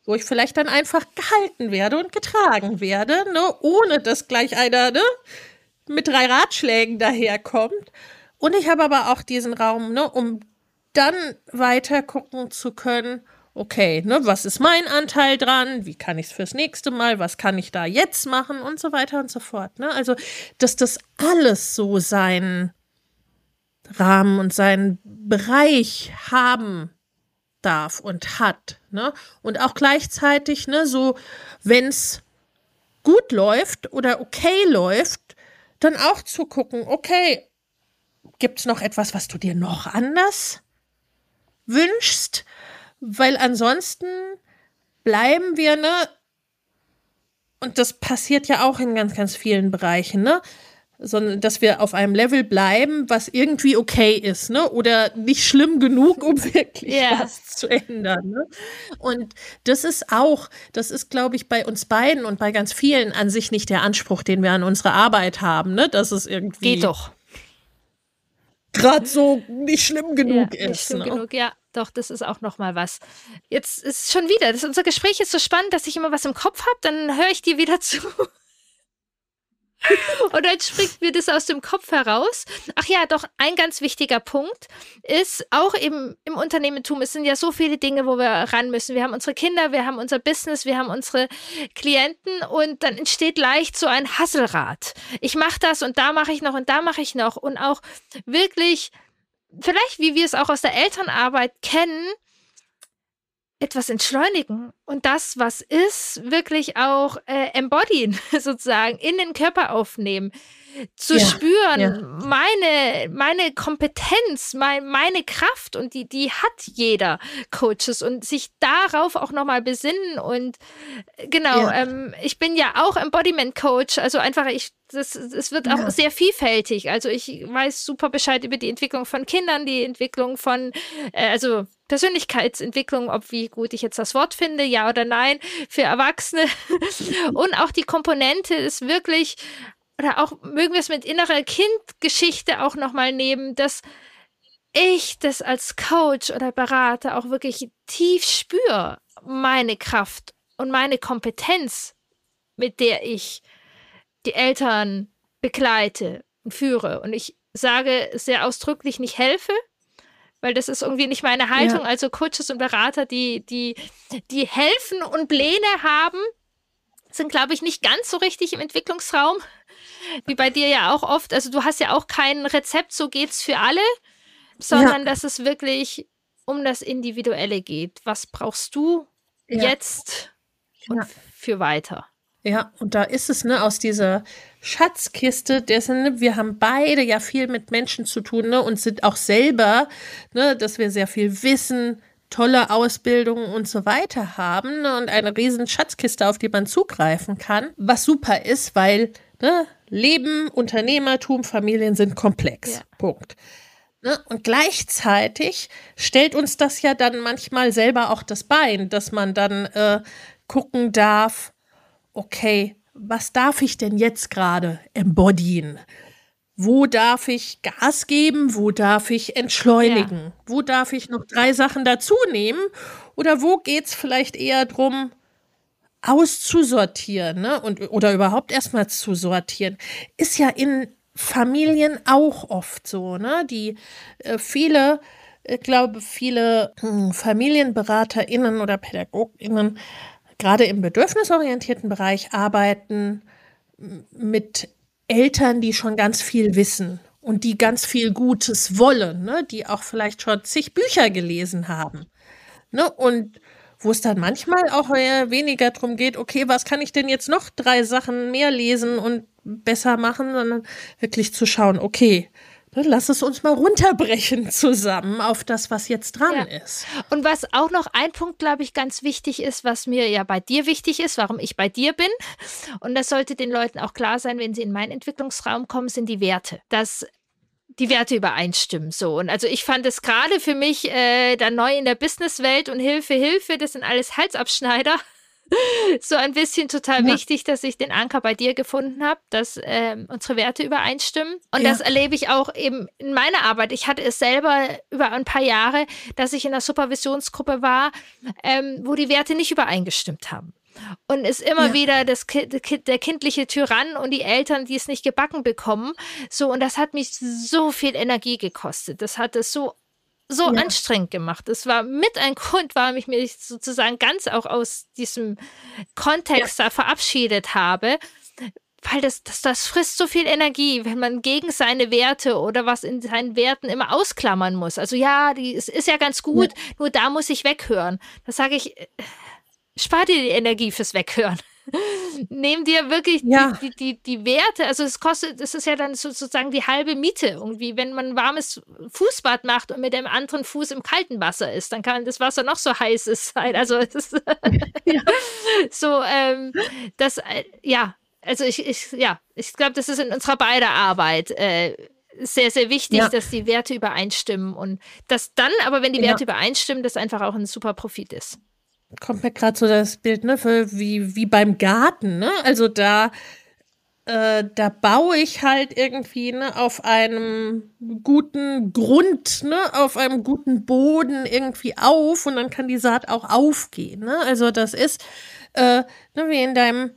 wo ich vielleicht dann einfach gehalten werde und getragen werde, ne, ohne dass gleich einer ne, mit drei Ratschlägen daherkommt. Und ich habe aber auch diesen Raum, ne, um dann weiter gucken zu können, okay, ne, was ist mein Anteil dran? Wie kann ich es fürs nächste Mal? Was kann ich da jetzt machen? Und so weiter und so fort. Ne? Also, dass das alles so seinen Rahmen und seinen Bereich haben darf und hat. Ne? Und auch gleichzeitig, ne, so, wenn es gut läuft oder okay läuft, dann auch zu gucken, okay, gibt es noch etwas, was du dir noch anders wünschst? weil ansonsten bleiben wir, ne? Und das passiert ja auch in ganz, ganz vielen Bereichen, ne? Sondern, dass wir auf einem Level bleiben, was irgendwie okay ist, ne? Oder nicht schlimm genug, um [LAUGHS] wirklich yeah. was zu ändern. Ne? Und das ist auch, das ist, glaube ich, bei uns beiden und bei ganz vielen an sich nicht der Anspruch, den wir an unsere Arbeit haben, ne? Dass es irgendwie. Geht doch. Gerade so nicht schlimm genug ja, ist. Nicht schlimm ne? genug, ja doch, das ist auch noch mal was. Jetzt ist schon wieder, das, unser Gespräch ist so spannend, dass ich immer was im Kopf habe, dann höre ich dir wieder [LAUGHS] zu. [LAUGHS] Und dann springt mir das aus dem Kopf heraus. Ach ja, doch, ein ganz wichtiger Punkt ist auch eben im Unternehmertum, es sind ja so viele Dinge, wo wir ran müssen. Wir haben unsere Kinder, wir haben unser Business, wir haben unsere Klienten und dann entsteht leicht so ein Hasselrad. Ich mache das und da mache ich noch und da mache ich noch und auch wirklich vielleicht, wie wir es auch aus der Elternarbeit kennen, etwas entschleunigen und das, was ist, wirklich auch äh, embodyen, [LAUGHS] sozusagen, in den Körper aufnehmen zu ja, spüren, ja. meine, meine Kompetenz, mein, meine Kraft und die, die hat jeder Coaches und sich darauf auch nochmal besinnen und äh, genau, ja. ähm, ich bin ja auch Embodiment Coach, also einfach, ich, das, es wird auch sehr vielfältig. Also ich weiß super Bescheid über die Entwicklung von Kindern, die Entwicklung von, äh, also Persönlichkeitsentwicklung, ob wie gut ich jetzt das Wort finde, ja oder nein, für Erwachsene. [LAUGHS] Und auch die Komponente ist wirklich oder auch mögen wir es mit innerer Kindgeschichte auch nochmal nehmen, dass ich das als Coach oder Berater auch wirklich tief spüre, meine Kraft und meine Kompetenz, mit der ich die Eltern begleite und führe. Und ich sage sehr ausdrücklich nicht helfe, weil das ist irgendwie nicht meine Haltung. Ja. Also Coaches und Berater, die, die, die helfen und Pläne haben, sind, glaube ich, nicht ganz so richtig im Entwicklungsraum wie bei dir ja auch oft, also du hast ja auch kein Rezept, so geht's für alle, sondern ja. dass es wirklich um das Individuelle geht. Was brauchst du ja. jetzt und für weiter? Ja, und da ist es, ne, aus dieser Schatzkiste, dessen, ne, wir haben beide ja viel mit Menschen zu tun, ne, und sind auch selber, ne, dass wir sehr viel wissen, tolle Ausbildungen und so weiter haben ne, und eine riesen Schatzkiste, auf die man zugreifen kann, was super ist, weil ne, Leben, Unternehmertum, Familien sind komplex. Ja. Punkt. Ne? Und gleichzeitig stellt uns das ja dann manchmal selber auch das Bein, dass man dann äh, gucken darf, okay, was darf ich denn jetzt gerade embodyen? Wo darf ich Gas geben? Wo darf ich entschleunigen? Ja. Wo darf ich noch drei Sachen dazu nehmen? Oder wo geht es vielleicht eher darum, auszusortieren ne? und, oder überhaupt erstmal zu sortieren, ist ja in Familien auch oft so. Ne? Die äh, viele, ich glaube, viele äh, FamilienberaterInnen oder PädagogInnen gerade im bedürfnisorientierten Bereich arbeiten mit Eltern, die schon ganz viel wissen und die ganz viel Gutes wollen, ne? die auch vielleicht schon zig Bücher gelesen haben. Ne? Und wo es dann manchmal auch weniger darum geht, okay, was kann ich denn jetzt noch drei Sachen mehr lesen und besser machen, sondern wirklich zu schauen, okay, dann lass es uns mal runterbrechen [LAUGHS] zusammen auf das, was jetzt dran ja. ist. Und was auch noch ein Punkt, glaube ich, ganz wichtig ist, was mir ja bei dir wichtig ist, warum ich bei dir bin, und das sollte den Leuten auch klar sein, wenn sie in meinen Entwicklungsraum kommen, sind die Werte. Dass die Werte übereinstimmen. So. Und also ich fand es gerade für mich äh, dann neu in der Businesswelt und Hilfe, Hilfe, das sind alles Halsabschneider. [LAUGHS] so ein bisschen total ja. wichtig, dass ich den Anker bei dir gefunden habe, dass ähm, unsere Werte übereinstimmen. Und ja. das erlebe ich auch eben in meiner Arbeit. Ich hatte es selber über ein paar Jahre, dass ich in der Supervisionsgruppe war, ähm, wo die Werte nicht übereingestimmt haben. Und es immer ja. wieder das, der kindliche Tyrann und die Eltern, die es nicht gebacken bekommen. So, und das hat mich so viel Energie gekostet. Das hat es so so ja. anstrengend gemacht. Es war mit ein [LAUGHS] Grund, warum ich mich sozusagen ganz auch aus diesem Kontext ja. da verabschiedet habe. Weil das, das, das frisst so viel Energie, wenn man gegen seine Werte oder was in seinen Werten immer ausklammern muss. Also ja, die, es ist ja ganz gut, ja. nur da muss ich weghören. Da sage ich, äh, spar dir die Energie fürs Weghören. [LAUGHS] Nehm dir wirklich ja. die, die, die, Werte, also es kostet, das ist ja dann sozusagen die halbe Miete irgendwie, wenn man ein warmes Fußbad macht und mit dem anderen Fuß im kalten Wasser ist, dann kann das Wasser noch so heiß sein. Also es ist [LAUGHS] [LAUGHS] ja. so, ähm, das, äh, ja, also ich, ich ja, ich glaube, das ist in unserer beider Arbeit äh, sehr, sehr wichtig, ja. dass die Werte übereinstimmen und dass dann, aber wenn die Werte übereinstimmen, das einfach auch ein super Profit ist kommt mir gerade so das Bild, ne, für, wie, wie beim Garten, ne? Also da, äh, da baue ich halt irgendwie ne, auf einem guten Grund, ne, auf einem guten Boden irgendwie auf und dann kann die Saat auch aufgehen. Ne? Also das ist äh, ne, wie in deinem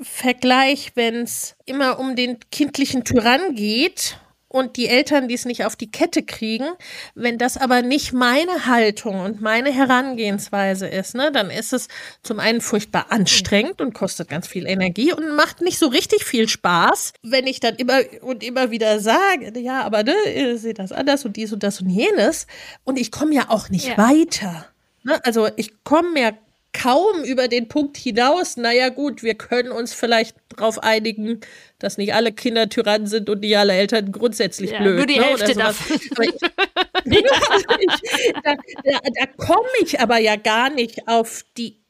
Vergleich, wenn es immer um den kindlichen Tyrann geht und die Eltern, die es nicht auf die Kette kriegen. Wenn das aber nicht meine Haltung und meine Herangehensweise ist, ne, dann ist es zum einen furchtbar anstrengend und kostet ganz viel Energie und macht nicht so richtig viel Spaß, wenn ich dann immer und immer wieder sage, ja, aber ne, ihr seht das anders und dies und das und jenes. Und ich komme ja auch nicht ja. weiter. Ne? Also ich komme ja kaum über den Punkt hinaus, naja gut, wir können uns vielleicht darauf einigen, dass nicht alle Kinder Tyrannen sind und nicht alle Eltern grundsätzlich ja, blöd. Nur die ne, Hälfte davon. [LAUGHS] Ich, da, da, da komme ich aber ja gar nicht auf die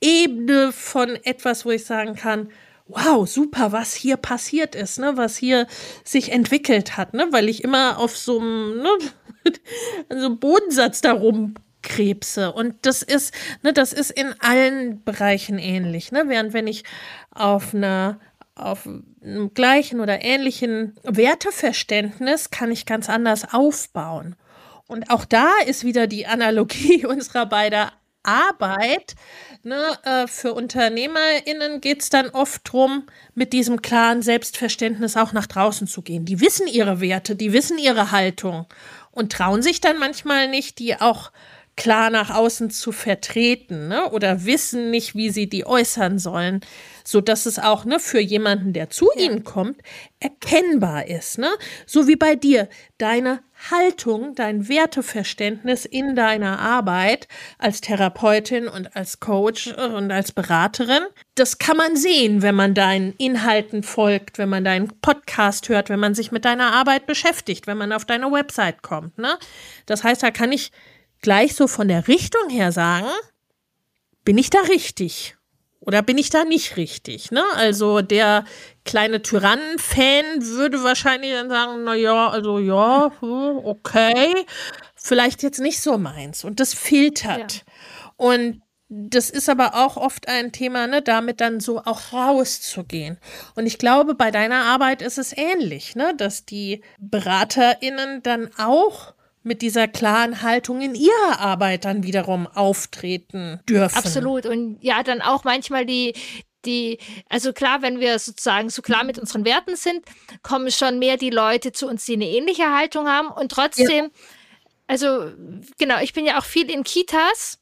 Ebene von etwas, wo ich sagen kann, wow, super, was hier passiert ist, ne, was hier sich entwickelt hat, ne, weil ich immer auf so einem, ne, [LAUGHS] so einem Bodensatz darum Krebse. Und das ist, ne, das ist in allen Bereichen ähnlich. Ne? Während wenn ich auf einer auf einem gleichen oder ähnlichen Werteverständnis kann ich ganz anders aufbauen. Und auch da ist wieder die Analogie [LAUGHS] unserer beider Arbeit. Ne, äh, für UnternehmerInnen geht es dann oft darum, mit diesem klaren Selbstverständnis auch nach draußen zu gehen. Die wissen ihre Werte, die wissen ihre Haltung und trauen sich dann manchmal nicht, die auch klar nach außen zu vertreten ne? oder wissen nicht, wie sie die äußern sollen, so dass es auch ne, für jemanden, der zu ja. ihnen kommt, erkennbar ist. Ne? So wie bei dir, deine Haltung, dein Werteverständnis in deiner Arbeit als Therapeutin und als Coach und als Beraterin, das kann man sehen, wenn man deinen Inhalten folgt, wenn man deinen Podcast hört, wenn man sich mit deiner Arbeit beschäftigt, wenn man auf deine Website kommt. Ne? Das heißt, da kann ich gleich so von der Richtung her sagen, bin ich da richtig? Oder bin ich da nicht richtig? Ne? Also der kleine Tyrannen-Fan würde wahrscheinlich dann sagen, na ja, also ja, hm, okay, vielleicht jetzt nicht so meins. Und das filtert. Ja. Und das ist aber auch oft ein Thema, ne, damit dann so auch rauszugehen. Und ich glaube, bei deiner Arbeit ist es ähnlich, ne, dass die BeraterInnen dann auch mit dieser klaren Haltung in ihrer Arbeit dann wiederum auftreten dürfen. Absolut. Und ja, dann auch manchmal die, die, also klar, wenn wir sozusagen so klar mit unseren Werten sind, kommen schon mehr die Leute zu uns, die eine ähnliche Haltung haben. Und trotzdem, ja. also genau, ich bin ja auch viel in Kitas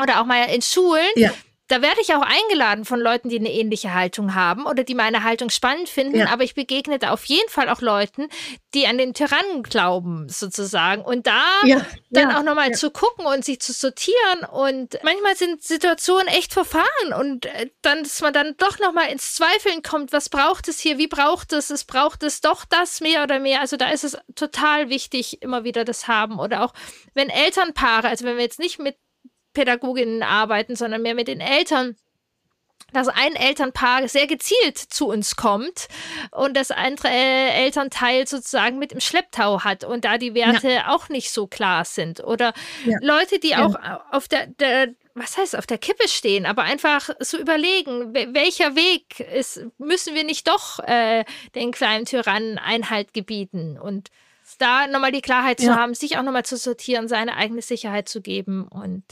oder auch mal in Schulen. Ja da werde ich auch eingeladen von Leuten, die eine ähnliche Haltung haben oder die meine Haltung spannend finden, ja. aber ich begegne da auf jeden Fall auch Leuten, die an den Tyrannen glauben, sozusagen. Und da ja. dann ja. auch nochmal zu gucken und sich zu sortieren. Und manchmal sind Situationen echt verfahren und äh, dann, dass man dann doch nochmal ins Zweifeln kommt, was braucht es hier, wie braucht es, es braucht es doch das mehr oder mehr. Also da ist es total wichtig, immer wieder das haben. Oder auch wenn Elternpaare, also wenn wir jetzt nicht mit Pädagoginnen arbeiten, sondern mehr mit den Eltern. dass ein Elternpaar sehr gezielt zu uns kommt und das andere Elternteil sozusagen mit im Schlepptau hat und da die Werte ja. auch nicht so klar sind. Oder ja. Leute, die ja. auch auf der, der, was heißt, auf der Kippe stehen, aber einfach so überlegen, welcher Weg ist, müssen wir nicht doch äh, den kleinen Tyrannen Einhalt gebieten und da nochmal die Klarheit zu haben, sich auch nochmal zu sortieren, seine eigene Sicherheit zu geben und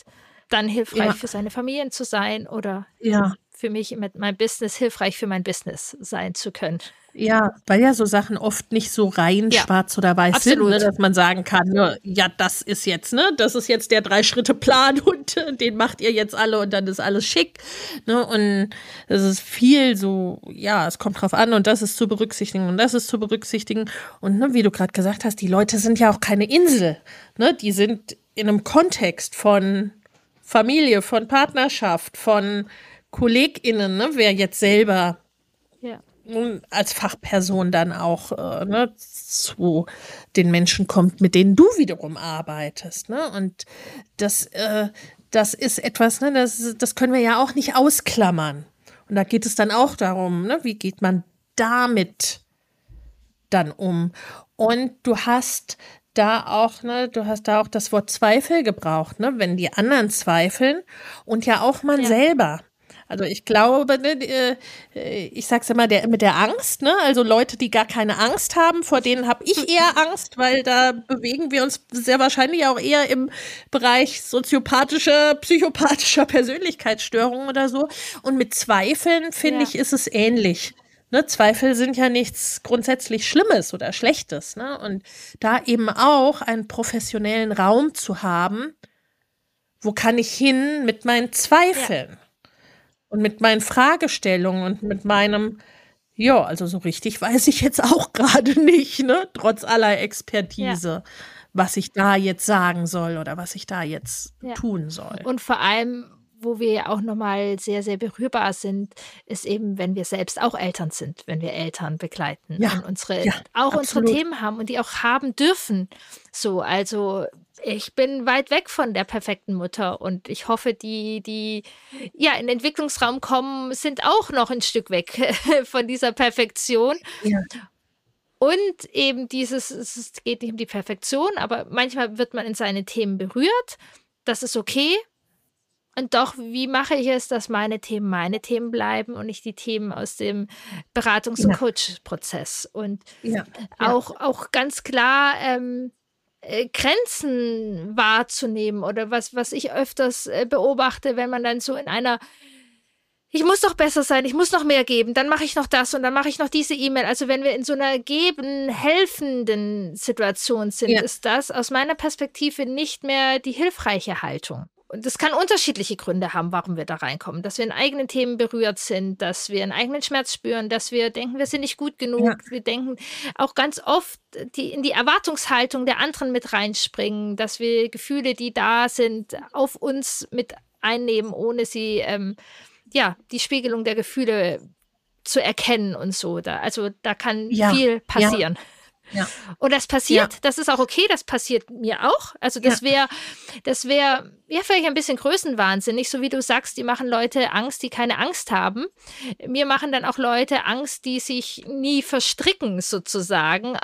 dann hilfreich für seine Familien zu sein oder ja für mich mit meinem Business hilfreich für mein Business sein zu können. Ja, weil ja so Sachen oft nicht so rein ja, schwarz oder weiß absolut. sind, ne, dass man sagen kann, ne, ja, das ist jetzt, ne, das ist jetzt der Drei-Schritte-Plan [LAUGHS] und äh, den macht ihr jetzt alle und dann ist alles schick. Ne, und es ist viel so, ja, es kommt drauf an und das ist zu berücksichtigen und das ist zu berücksichtigen. Und ne, wie du gerade gesagt hast, die Leute sind ja auch keine Insel. Ne, die sind in einem Kontext von Familie, von Partnerschaft, von KollegInnen, ne, wer jetzt selber ja. als Fachperson dann auch äh, ne, zu den Menschen kommt, mit denen du wiederum arbeitest. Ne? Und das, äh, das ist etwas, ne, das, das können wir ja auch nicht ausklammern. Und da geht es dann auch darum, ne, wie geht man damit dann um? Und du hast da auch, ne, du hast da auch das Wort Zweifel gebraucht, ne, wenn die anderen zweifeln und ja auch man ja. selber. Also ich glaube, ne, äh, ich sag's immer, der, mit der Angst, ne? Also Leute, die gar keine Angst haben, vor denen habe ich eher Angst, weil da bewegen wir uns sehr wahrscheinlich auch eher im Bereich soziopathischer, psychopathischer Persönlichkeitsstörungen oder so. Und mit Zweifeln, finde ja. ich, ist es ähnlich. Ne, Zweifel sind ja nichts grundsätzlich Schlimmes oder Schlechtes. Ne? Und da eben auch einen professionellen Raum zu haben, wo kann ich hin mit meinen Zweifeln? Ja. Und mit meinen Fragestellungen und mit meinem, ja, also so richtig weiß ich jetzt auch [LAUGHS] gerade nicht, ne, trotz aller Expertise. Ja. was ich da jetzt sagen soll oder was ich da jetzt ja. tun soll. Und vor allem, wo wir auch nochmal sehr, sehr berührbar sind, ist eben, wenn wir selbst auch Eltern sind, wenn wir Eltern begleiten ja, und unsere, ja, auch absolut. unsere Themen haben und die auch haben dürfen. So, also ich bin weit weg von der perfekten Mutter und ich hoffe, die, die ja in den Entwicklungsraum kommen, sind auch noch ein Stück weg [LAUGHS] von dieser Perfektion. Ja. Und eben dieses, es geht nicht um die Perfektion, aber manchmal wird man in seine Themen berührt. Das ist okay. Und doch, wie mache ich es, dass meine Themen meine Themen bleiben und nicht die Themen aus dem Beratungs- und ja. Coach-Prozess? Und ja. Auch, auch ganz klar, ähm, äh, Grenzen wahrzunehmen oder was, was ich öfters äh, beobachte, wenn man dann so in einer ich muss doch besser sein, ich muss noch mehr geben, dann mache ich noch das und dann mache ich noch diese E-Mail. Also wenn wir in so einer geben, helfenden Situation sind, ja. ist das aus meiner Perspektive nicht mehr die hilfreiche Haltung und das kann unterschiedliche Gründe haben, warum wir da reinkommen. Dass wir in eigenen Themen berührt sind, dass wir einen eigenen Schmerz spüren, dass wir denken, wir sind nicht gut genug. Ja. Wir denken auch ganz oft die, in die Erwartungshaltung der anderen mit reinspringen, dass wir Gefühle, die da sind, auf uns mit einnehmen, ohne sie, ähm, ja, die Spiegelung der Gefühle zu erkennen und so. Da, also da kann ja. viel passieren. Ja. Ja. Und das passiert, ja. das ist auch okay, das passiert mir auch. Also das wäre, das wäre, ja, vielleicht ein bisschen größenwahnsinnig, so wie du sagst, die machen Leute Angst, die keine Angst haben. Mir machen dann auch Leute Angst, die sich nie verstricken, sozusagen.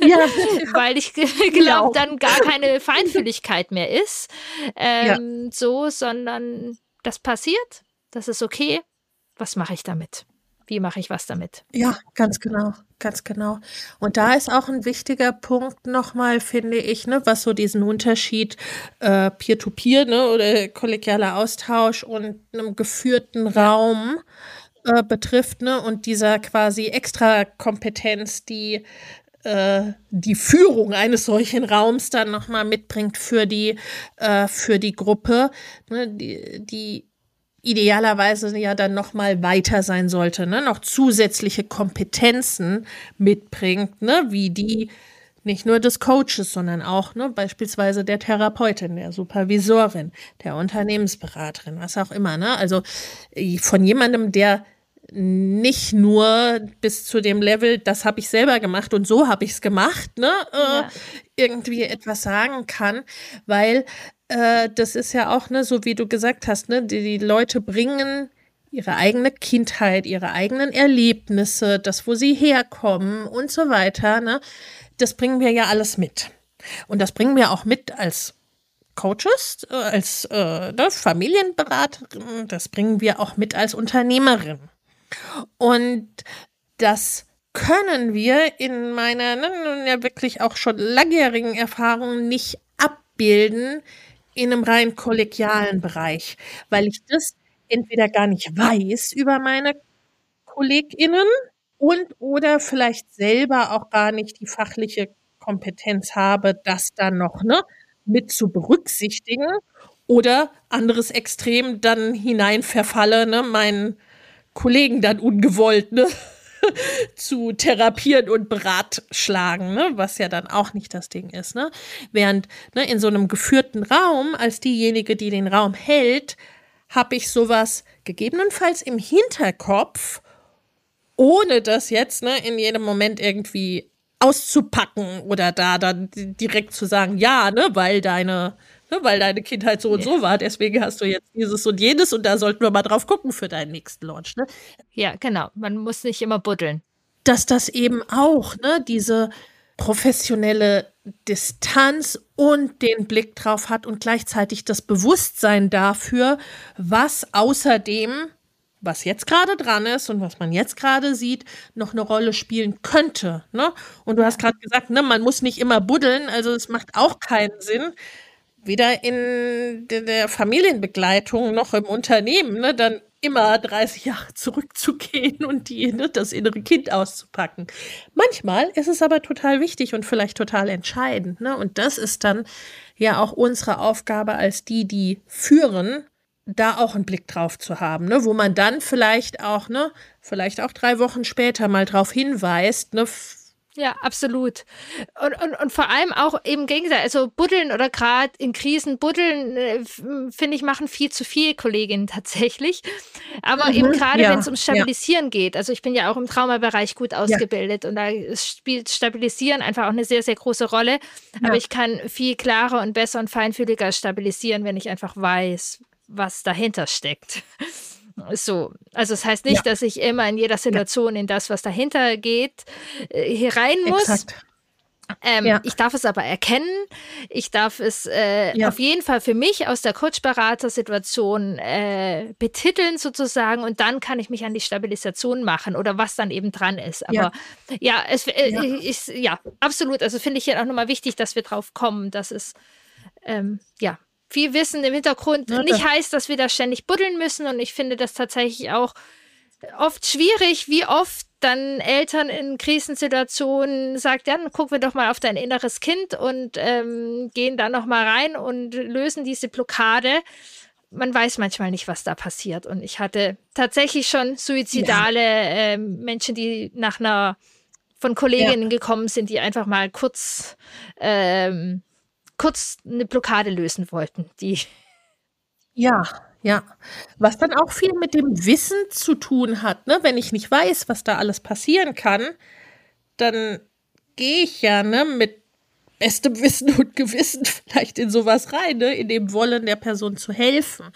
Ja. [LAUGHS] Weil ich glaube, dann gar keine Feinfühligkeit mehr ist. Ähm, so, sondern das passiert, das ist okay. Was mache ich damit? Wie mache ich was damit? Ja, ganz genau, ganz genau. Und da ist auch ein wichtiger Punkt nochmal, finde ich, ne, was so diesen Unterschied äh, Peer-to-Peer ne, oder kollegialer Austausch und einem geführten Raum äh, betrifft, ne, und dieser quasi Extrakompetenz, die äh, die Führung eines solchen Raums dann nochmal mitbringt für die, äh, für die Gruppe, ne, die, die idealerweise ja dann noch mal weiter sein sollte, ne? noch zusätzliche Kompetenzen mitbringt, ne? wie die nicht nur des Coaches, sondern auch ne, beispielsweise der Therapeutin, der Supervisorin, der Unternehmensberaterin, was auch immer. Ne? Also äh, von jemandem, der nicht nur bis zu dem Level, das habe ich selber gemacht und so habe ich es gemacht, ne, äh, ja. äh, irgendwie etwas sagen kann, weil äh, das ist ja auch, ne, so wie du gesagt hast, ne, die, die Leute bringen ihre eigene Kindheit, ihre eigenen Erlebnisse, das, wo sie herkommen und so weiter, ne? Das bringen wir ja alles mit. Und das bringen wir auch mit als Coaches, äh, als äh, ne, Familienberaterin, das bringen wir auch mit als Unternehmerin. Und das können wir in meiner ne, ja wirklich auch schon langjährigen Erfahrung nicht abbilden in einem rein kollegialen Bereich, weil ich das entweder gar nicht weiß über meine KollegInnen und oder vielleicht selber auch gar nicht die fachliche Kompetenz habe, das dann noch ne, mit zu berücksichtigen oder anderes Extrem dann hinein verfalle, ne, meinen Kollegen dann ungewollt ne, [LAUGHS] zu therapieren und beratschlagen, ne, was ja dann auch nicht das Ding ist. Ne. Während ne, in so einem geführten Raum, als diejenige, die den Raum hält, habe ich sowas gegebenenfalls im Hinterkopf, ohne das jetzt ne, in jedem Moment irgendwie auszupacken oder da dann direkt zu sagen, ja, ne, weil deine, ne, weil deine Kindheit so und so war, deswegen hast du jetzt dieses und jenes und da sollten wir mal drauf gucken für deinen nächsten Launch. Ne? Ja, genau. Man muss nicht immer buddeln. Dass das eben auch, ne, diese professionelle Distanz und den Blick drauf hat und gleichzeitig das Bewusstsein dafür, was außerdem was jetzt gerade dran ist und was man jetzt gerade sieht, noch eine Rolle spielen könnte. Ne? Und du hast gerade gesagt, ne, man muss nicht immer buddeln, also es macht auch keinen Sinn, weder in der Familienbegleitung noch im Unternehmen, ne, dann immer 30 Jahre zurückzugehen und die, ne, das innere Kind auszupacken. Manchmal ist es aber total wichtig und vielleicht total entscheidend. Ne? Und das ist dann ja auch unsere Aufgabe als die, die führen, da auch einen Blick drauf zu haben, ne, wo man dann vielleicht auch, ne, vielleicht auch drei Wochen später mal drauf hinweist, ne, ja, absolut. Und, und, und vor allem auch im Gegenteil, also buddeln oder gerade in Krisen buddeln, äh, finde ich, machen viel zu viele Kolleginnen tatsächlich. Aber mhm, eben gerade, ja, wenn es um Stabilisieren ja. geht, also ich bin ja auch im Traumabereich gut ausgebildet ja. und da spielt Stabilisieren einfach auch eine sehr, sehr große Rolle. Aber ich kann viel klarer und besser und feinfühliger stabilisieren, wenn ich einfach weiß, was dahinter steckt. So, also es das heißt nicht, ja. dass ich immer in jeder Situation in das, was dahinter geht, äh, hier rein muss. Exakt. Ähm, ja. Ich darf es aber erkennen. Ich darf es äh, ja. auf jeden Fall für mich aus der Coach-Berater-Situation äh, betiteln sozusagen und dann kann ich mich an die Stabilisation machen oder was dann eben dran ist. Aber ja, ja es äh, ja. Ist, ja absolut. Also finde ich hier auch nochmal wichtig, dass wir drauf kommen, dass es ähm, ja viel Wissen im Hintergrund ja, nicht heißt, dass wir da ständig buddeln müssen. Und ich finde das tatsächlich auch oft schwierig, wie oft dann Eltern in Krisensituationen sagt, ja, dann gucken wir doch mal auf dein inneres Kind und ähm, gehen da noch mal rein und lösen diese Blockade. Man weiß manchmal nicht, was da passiert. Und ich hatte tatsächlich schon suizidale ja. äh, Menschen, die nach einer von Kolleginnen ja. gekommen sind, die einfach mal kurz ähm, kurz eine Blockade lösen wollten, die. Ja, ja. Was dann auch viel mit dem Wissen zu tun hat, ne? Wenn ich nicht weiß, was da alles passieren kann, dann gehe ich ja, ne, mit bestem Wissen und [LAUGHS] Gewissen vielleicht in sowas rein, ne, in dem Wollen der Person zu helfen.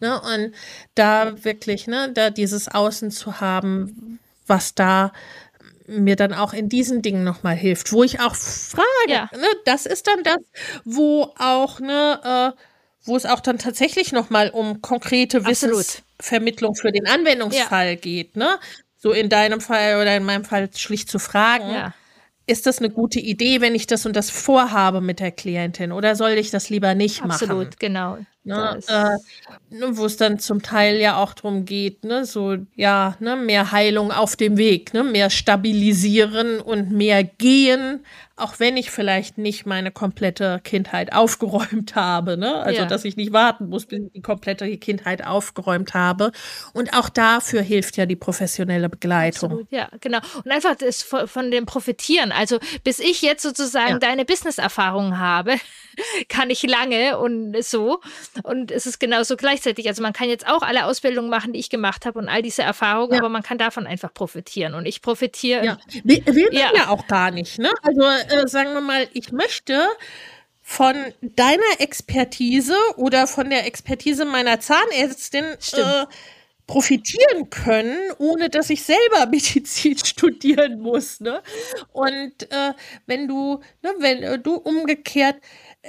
Ne? Und da wirklich, ne, da dieses Außen zu haben, was da mir dann auch in diesen Dingen nochmal hilft, wo ich auch frage, ja. ne, das ist dann das, wo auch, ne, äh, wo es auch dann tatsächlich nochmal um konkrete Wissensvermittlung für den Anwendungsfall ja. geht, ne? So in deinem Fall oder in meinem Fall schlicht zu fragen. Ja ist das eine gute Idee, wenn ich das und das vorhabe mit der Klientin oder soll ich das lieber nicht Absolut, machen? Absolut, genau. Ne, äh, ne, wo es dann zum Teil ja auch darum geht, ne, so ja, ne, mehr Heilung auf dem Weg, ne, mehr stabilisieren und mehr gehen, auch wenn ich vielleicht nicht meine komplette Kindheit aufgeräumt habe, ne? Also, ja. dass ich nicht warten muss, bis ich die komplette Kindheit aufgeräumt habe. Und auch dafür hilft ja die professionelle Begleitung. Absolut, ja, genau. Und einfach das von dem Profitieren. Also, bis ich jetzt sozusagen ja. deine Business-Erfahrungen habe, [LAUGHS] kann ich lange und so. Und es ist genauso gleichzeitig. Also, man kann jetzt auch alle Ausbildungen machen, die ich gemacht habe und all diese Erfahrungen, ja. aber man kann davon einfach profitieren. Und ich profitiere. Ja, will, will ja. ja auch gar nicht, ne? Also, äh, sagen wir mal, ich möchte von deiner Expertise oder von der Expertise meiner Zahnärztin äh, profitieren können, ohne dass ich selber [LAUGHS] Medizin studieren muss. Ne? Und äh, wenn du, ne, wenn äh, du umgekehrt,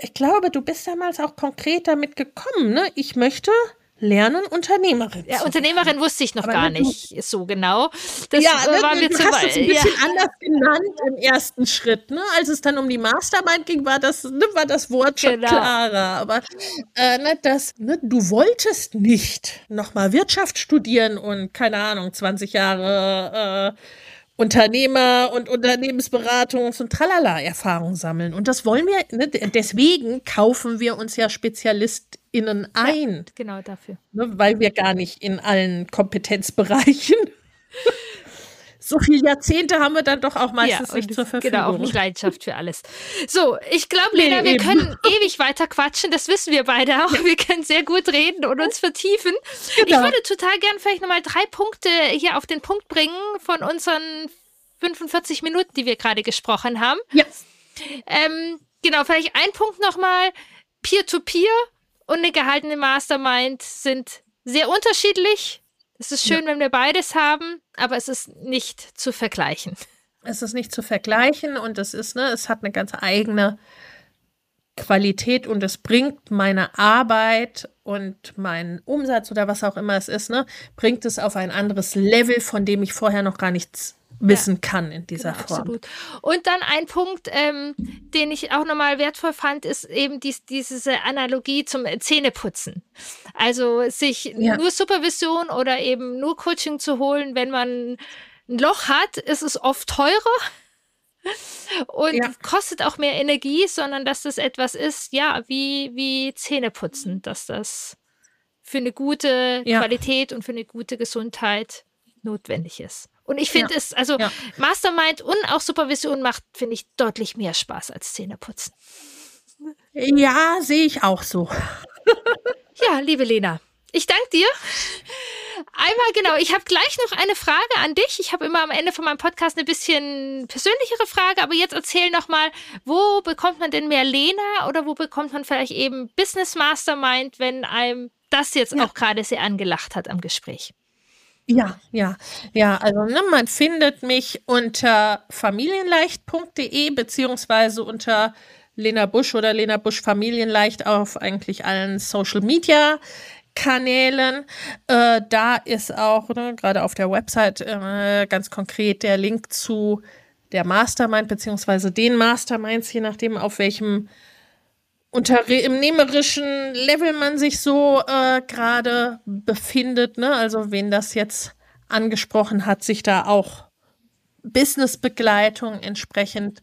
ich glaube, du bist damals auch konkret damit gekommen. Ne? Ich möchte lernen, Unternehmerin. Ja, Unternehmerin wusste ich noch Aber gar nicht so genau. Das ja, ne, war mir du hast es ein bisschen ja. anders genannt im ersten Schritt. Ne? Als es dann um die Mastermind ging, war das, ne, war das Wort schon genau. klarer. Aber äh, ne, das, ne, du wolltest nicht nochmal Wirtschaft studieren und keine Ahnung, 20 Jahre äh, Unternehmer und Unternehmensberatungs- und Tralala-Erfahrung sammeln. Und das wollen wir, ne, deswegen kaufen wir uns ja SpezialistInnen ein. Ja, genau dafür. Ne, weil wir gar nicht in allen Kompetenzbereichen [LAUGHS] so viele Jahrzehnte haben wir dann doch auch meistens ja, nicht zur Verfügung. Genau, auch nicht Leidenschaft für alles. So, ich glaube, Lena, nee, wir können ewig weiter quatschen, das wissen wir beide auch. Ja. Wir können sehr gut reden und uns vertiefen. Genau. Ich würde total gern vielleicht nochmal drei Punkte hier auf den Punkt bringen von unseren 45 Minuten, die wir gerade gesprochen haben. Ja. Ähm, genau, vielleicht ein Punkt nochmal. Peer-to-Peer und eine gehaltene Mastermind sind sehr unterschiedlich. Es ist schön, ja. wenn wir beides haben, aber es ist nicht zu vergleichen. Es ist nicht zu vergleichen und es ist, ne, es hat eine ganz eigene Qualität und es bringt meine Arbeit und meinen Umsatz oder was auch immer es ist, ne, bringt es auf ein anderes Level, von dem ich vorher noch gar nichts wissen ja, kann in dieser genau, Form. Absolut. Und dann ein Punkt, ähm, den ich auch nochmal wertvoll fand, ist eben dies, diese Analogie zum Zähneputzen. Also sich ja. nur Supervision oder eben nur Coaching zu holen, wenn man ein Loch hat, ist es oft teurer [LAUGHS] und ja. kostet auch mehr Energie, sondern dass das etwas ist, ja, wie, wie Zähneputzen, dass das für eine gute Qualität und für eine gute Gesundheit notwendig ist. Und ich finde ja. es, also ja. Mastermind und auch Supervision macht, finde ich, deutlich mehr Spaß als Zähneputzen. Ja, sehe ich auch so. ja, liebe Lena, ich danke dir. Einmal genau, ich habe gleich noch eine Frage an dich. Ich habe immer am Ende von meinem Podcast eine bisschen persönlichere Frage, aber jetzt erzähl noch mal, wo bekommt man denn mehr Lena oder wo bekommt man vielleicht eben Business Mastermind, wenn einem das jetzt ja. auch gerade sehr angelacht hat am Gespräch? Ja, ja, ja. Also ne, man findet mich unter familienleicht.de beziehungsweise unter Lena Busch oder Lena Busch Familienleicht auf eigentlich allen Social Media Kanälen. Äh, da ist auch ne, gerade auf der Website äh, ganz konkret der Link zu der Mastermind beziehungsweise den Masterminds, je nachdem auf welchem unternehmerischen Level man sich so äh, gerade befindet. Ne? Also wen das jetzt angesprochen hat, sich da auch Businessbegleitung entsprechend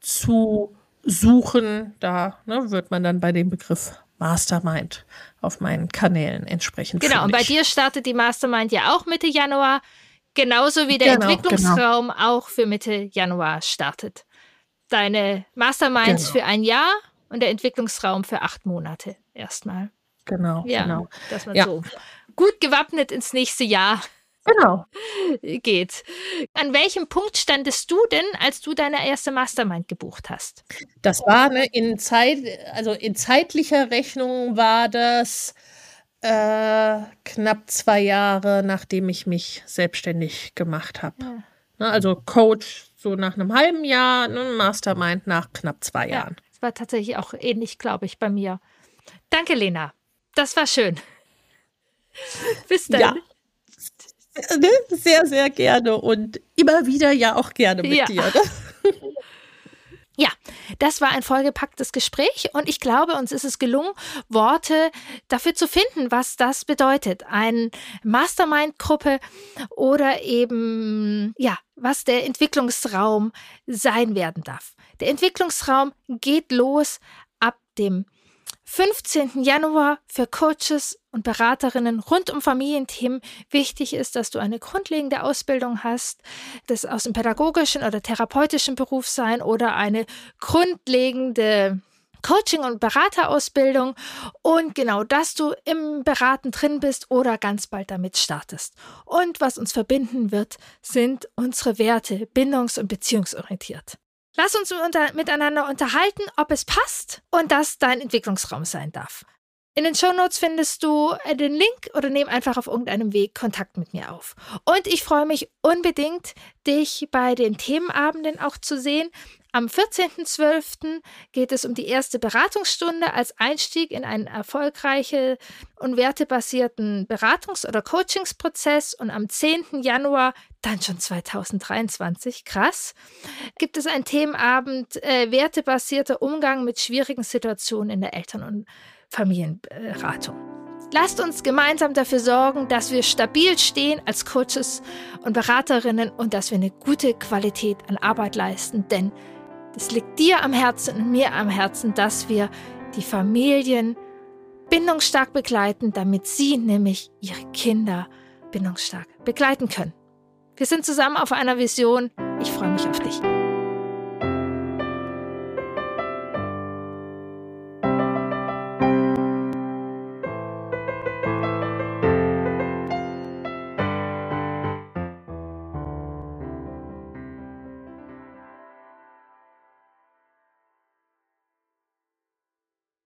zu suchen. Da ne, wird man dann bei dem Begriff Mastermind auf meinen Kanälen entsprechend. Genau, und bei dir startet die Mastermind ja auch Mitte Januar, genauso wie der genau, Entwicklungsraum genau. auch für Mitte Januar startet. Deine Masterminds genau. für ein Jahr und der Entwicklungsraum für acht Monate erstmal. Genau, ja, genau. Dass man ja. so gut gewappnet ins nächste Jahr genau. [LAUGHS] geht. An welchem Punkt standest du denn, als du deine erste Mastermind gebucht hast? Das war ne, in Zeit, also in zeitlicher Rechnung war das äh, knapp zwei Jahre, nachdem ich mich selbstständig gemacht habe. Ja. Ne, also Coach so nach einem halben Jahr, ne, Mastermind nach knapp zwei ja. Jahren. War tatsächlich auch ähnlich, glaube ich, bei mir. Danke, Lena. Das war schön. [LAUGHS] Bis dann. Ja. Sehr, sehr gerne und immer wieder ja auch gerne mit ja. dir. Ne? [LAUGHS] Ja, das war ein vollgepacktes Gespräch und ich glaube, uns ist es gelungen, Worte dafür zu finden, was das bedeutet. Eine Mastermind-Gruppe oder eben, ja, was der Entwicklungsraum sein werden darf. Der Entwicklungsraum geht los ab dem 15. Januar für Coaches und Beraterinnen rund um Familienthemen. Wichtig ist, dass du eine grundlegende Ausbildung hast, das aus dem pädagogischen oder therapeutischen Beruf sein oder eine grundlegende Coaching- und Beraterausbildung und genau, dass du im Beraten drin bist oder ganz bald damit startest. Und was uns verbinden wird, sind unsere Werte, bindungs- und beziehungsorientiert. Lass uns unter, miteinander unterhalten, ob es passt und das dein Entwicklungsraum sein darf. In den Shownotes findest du äh, den Link oder nimm einfach auf irgendeinem Weg Kontakt mit mir auf. Und ich freue mich unbedingt, dich bei den Themenabenden auch zu sehen. Am 14.12. geht es um die erste Beratungsstunde als Einstieg in einen erfolgreichen und wertebasierten Beratungs- oder Coachingsprozess. Und am 10. Januar, dann schon 2023, krass, gibt es einen Themenabend äh, wertebasierter Umgang mit schwierigen Situationen in der Eltern- und Familienberatung. Lasst uns gemeinsam dafür sorgen, dass wir stabil stehen als Coaches und Beraterinnen und dass wir eine gute Qualität an Arbeit leisten, denn es liegt dir am Herzen und mir am Herzen, dass wir die Familien bindungsstark begleiten, damit sie nämlich ihre Kinder bindungsstark begleiten können. Wir sind zusammen auf einer Vision. Ich freue mich auf dich.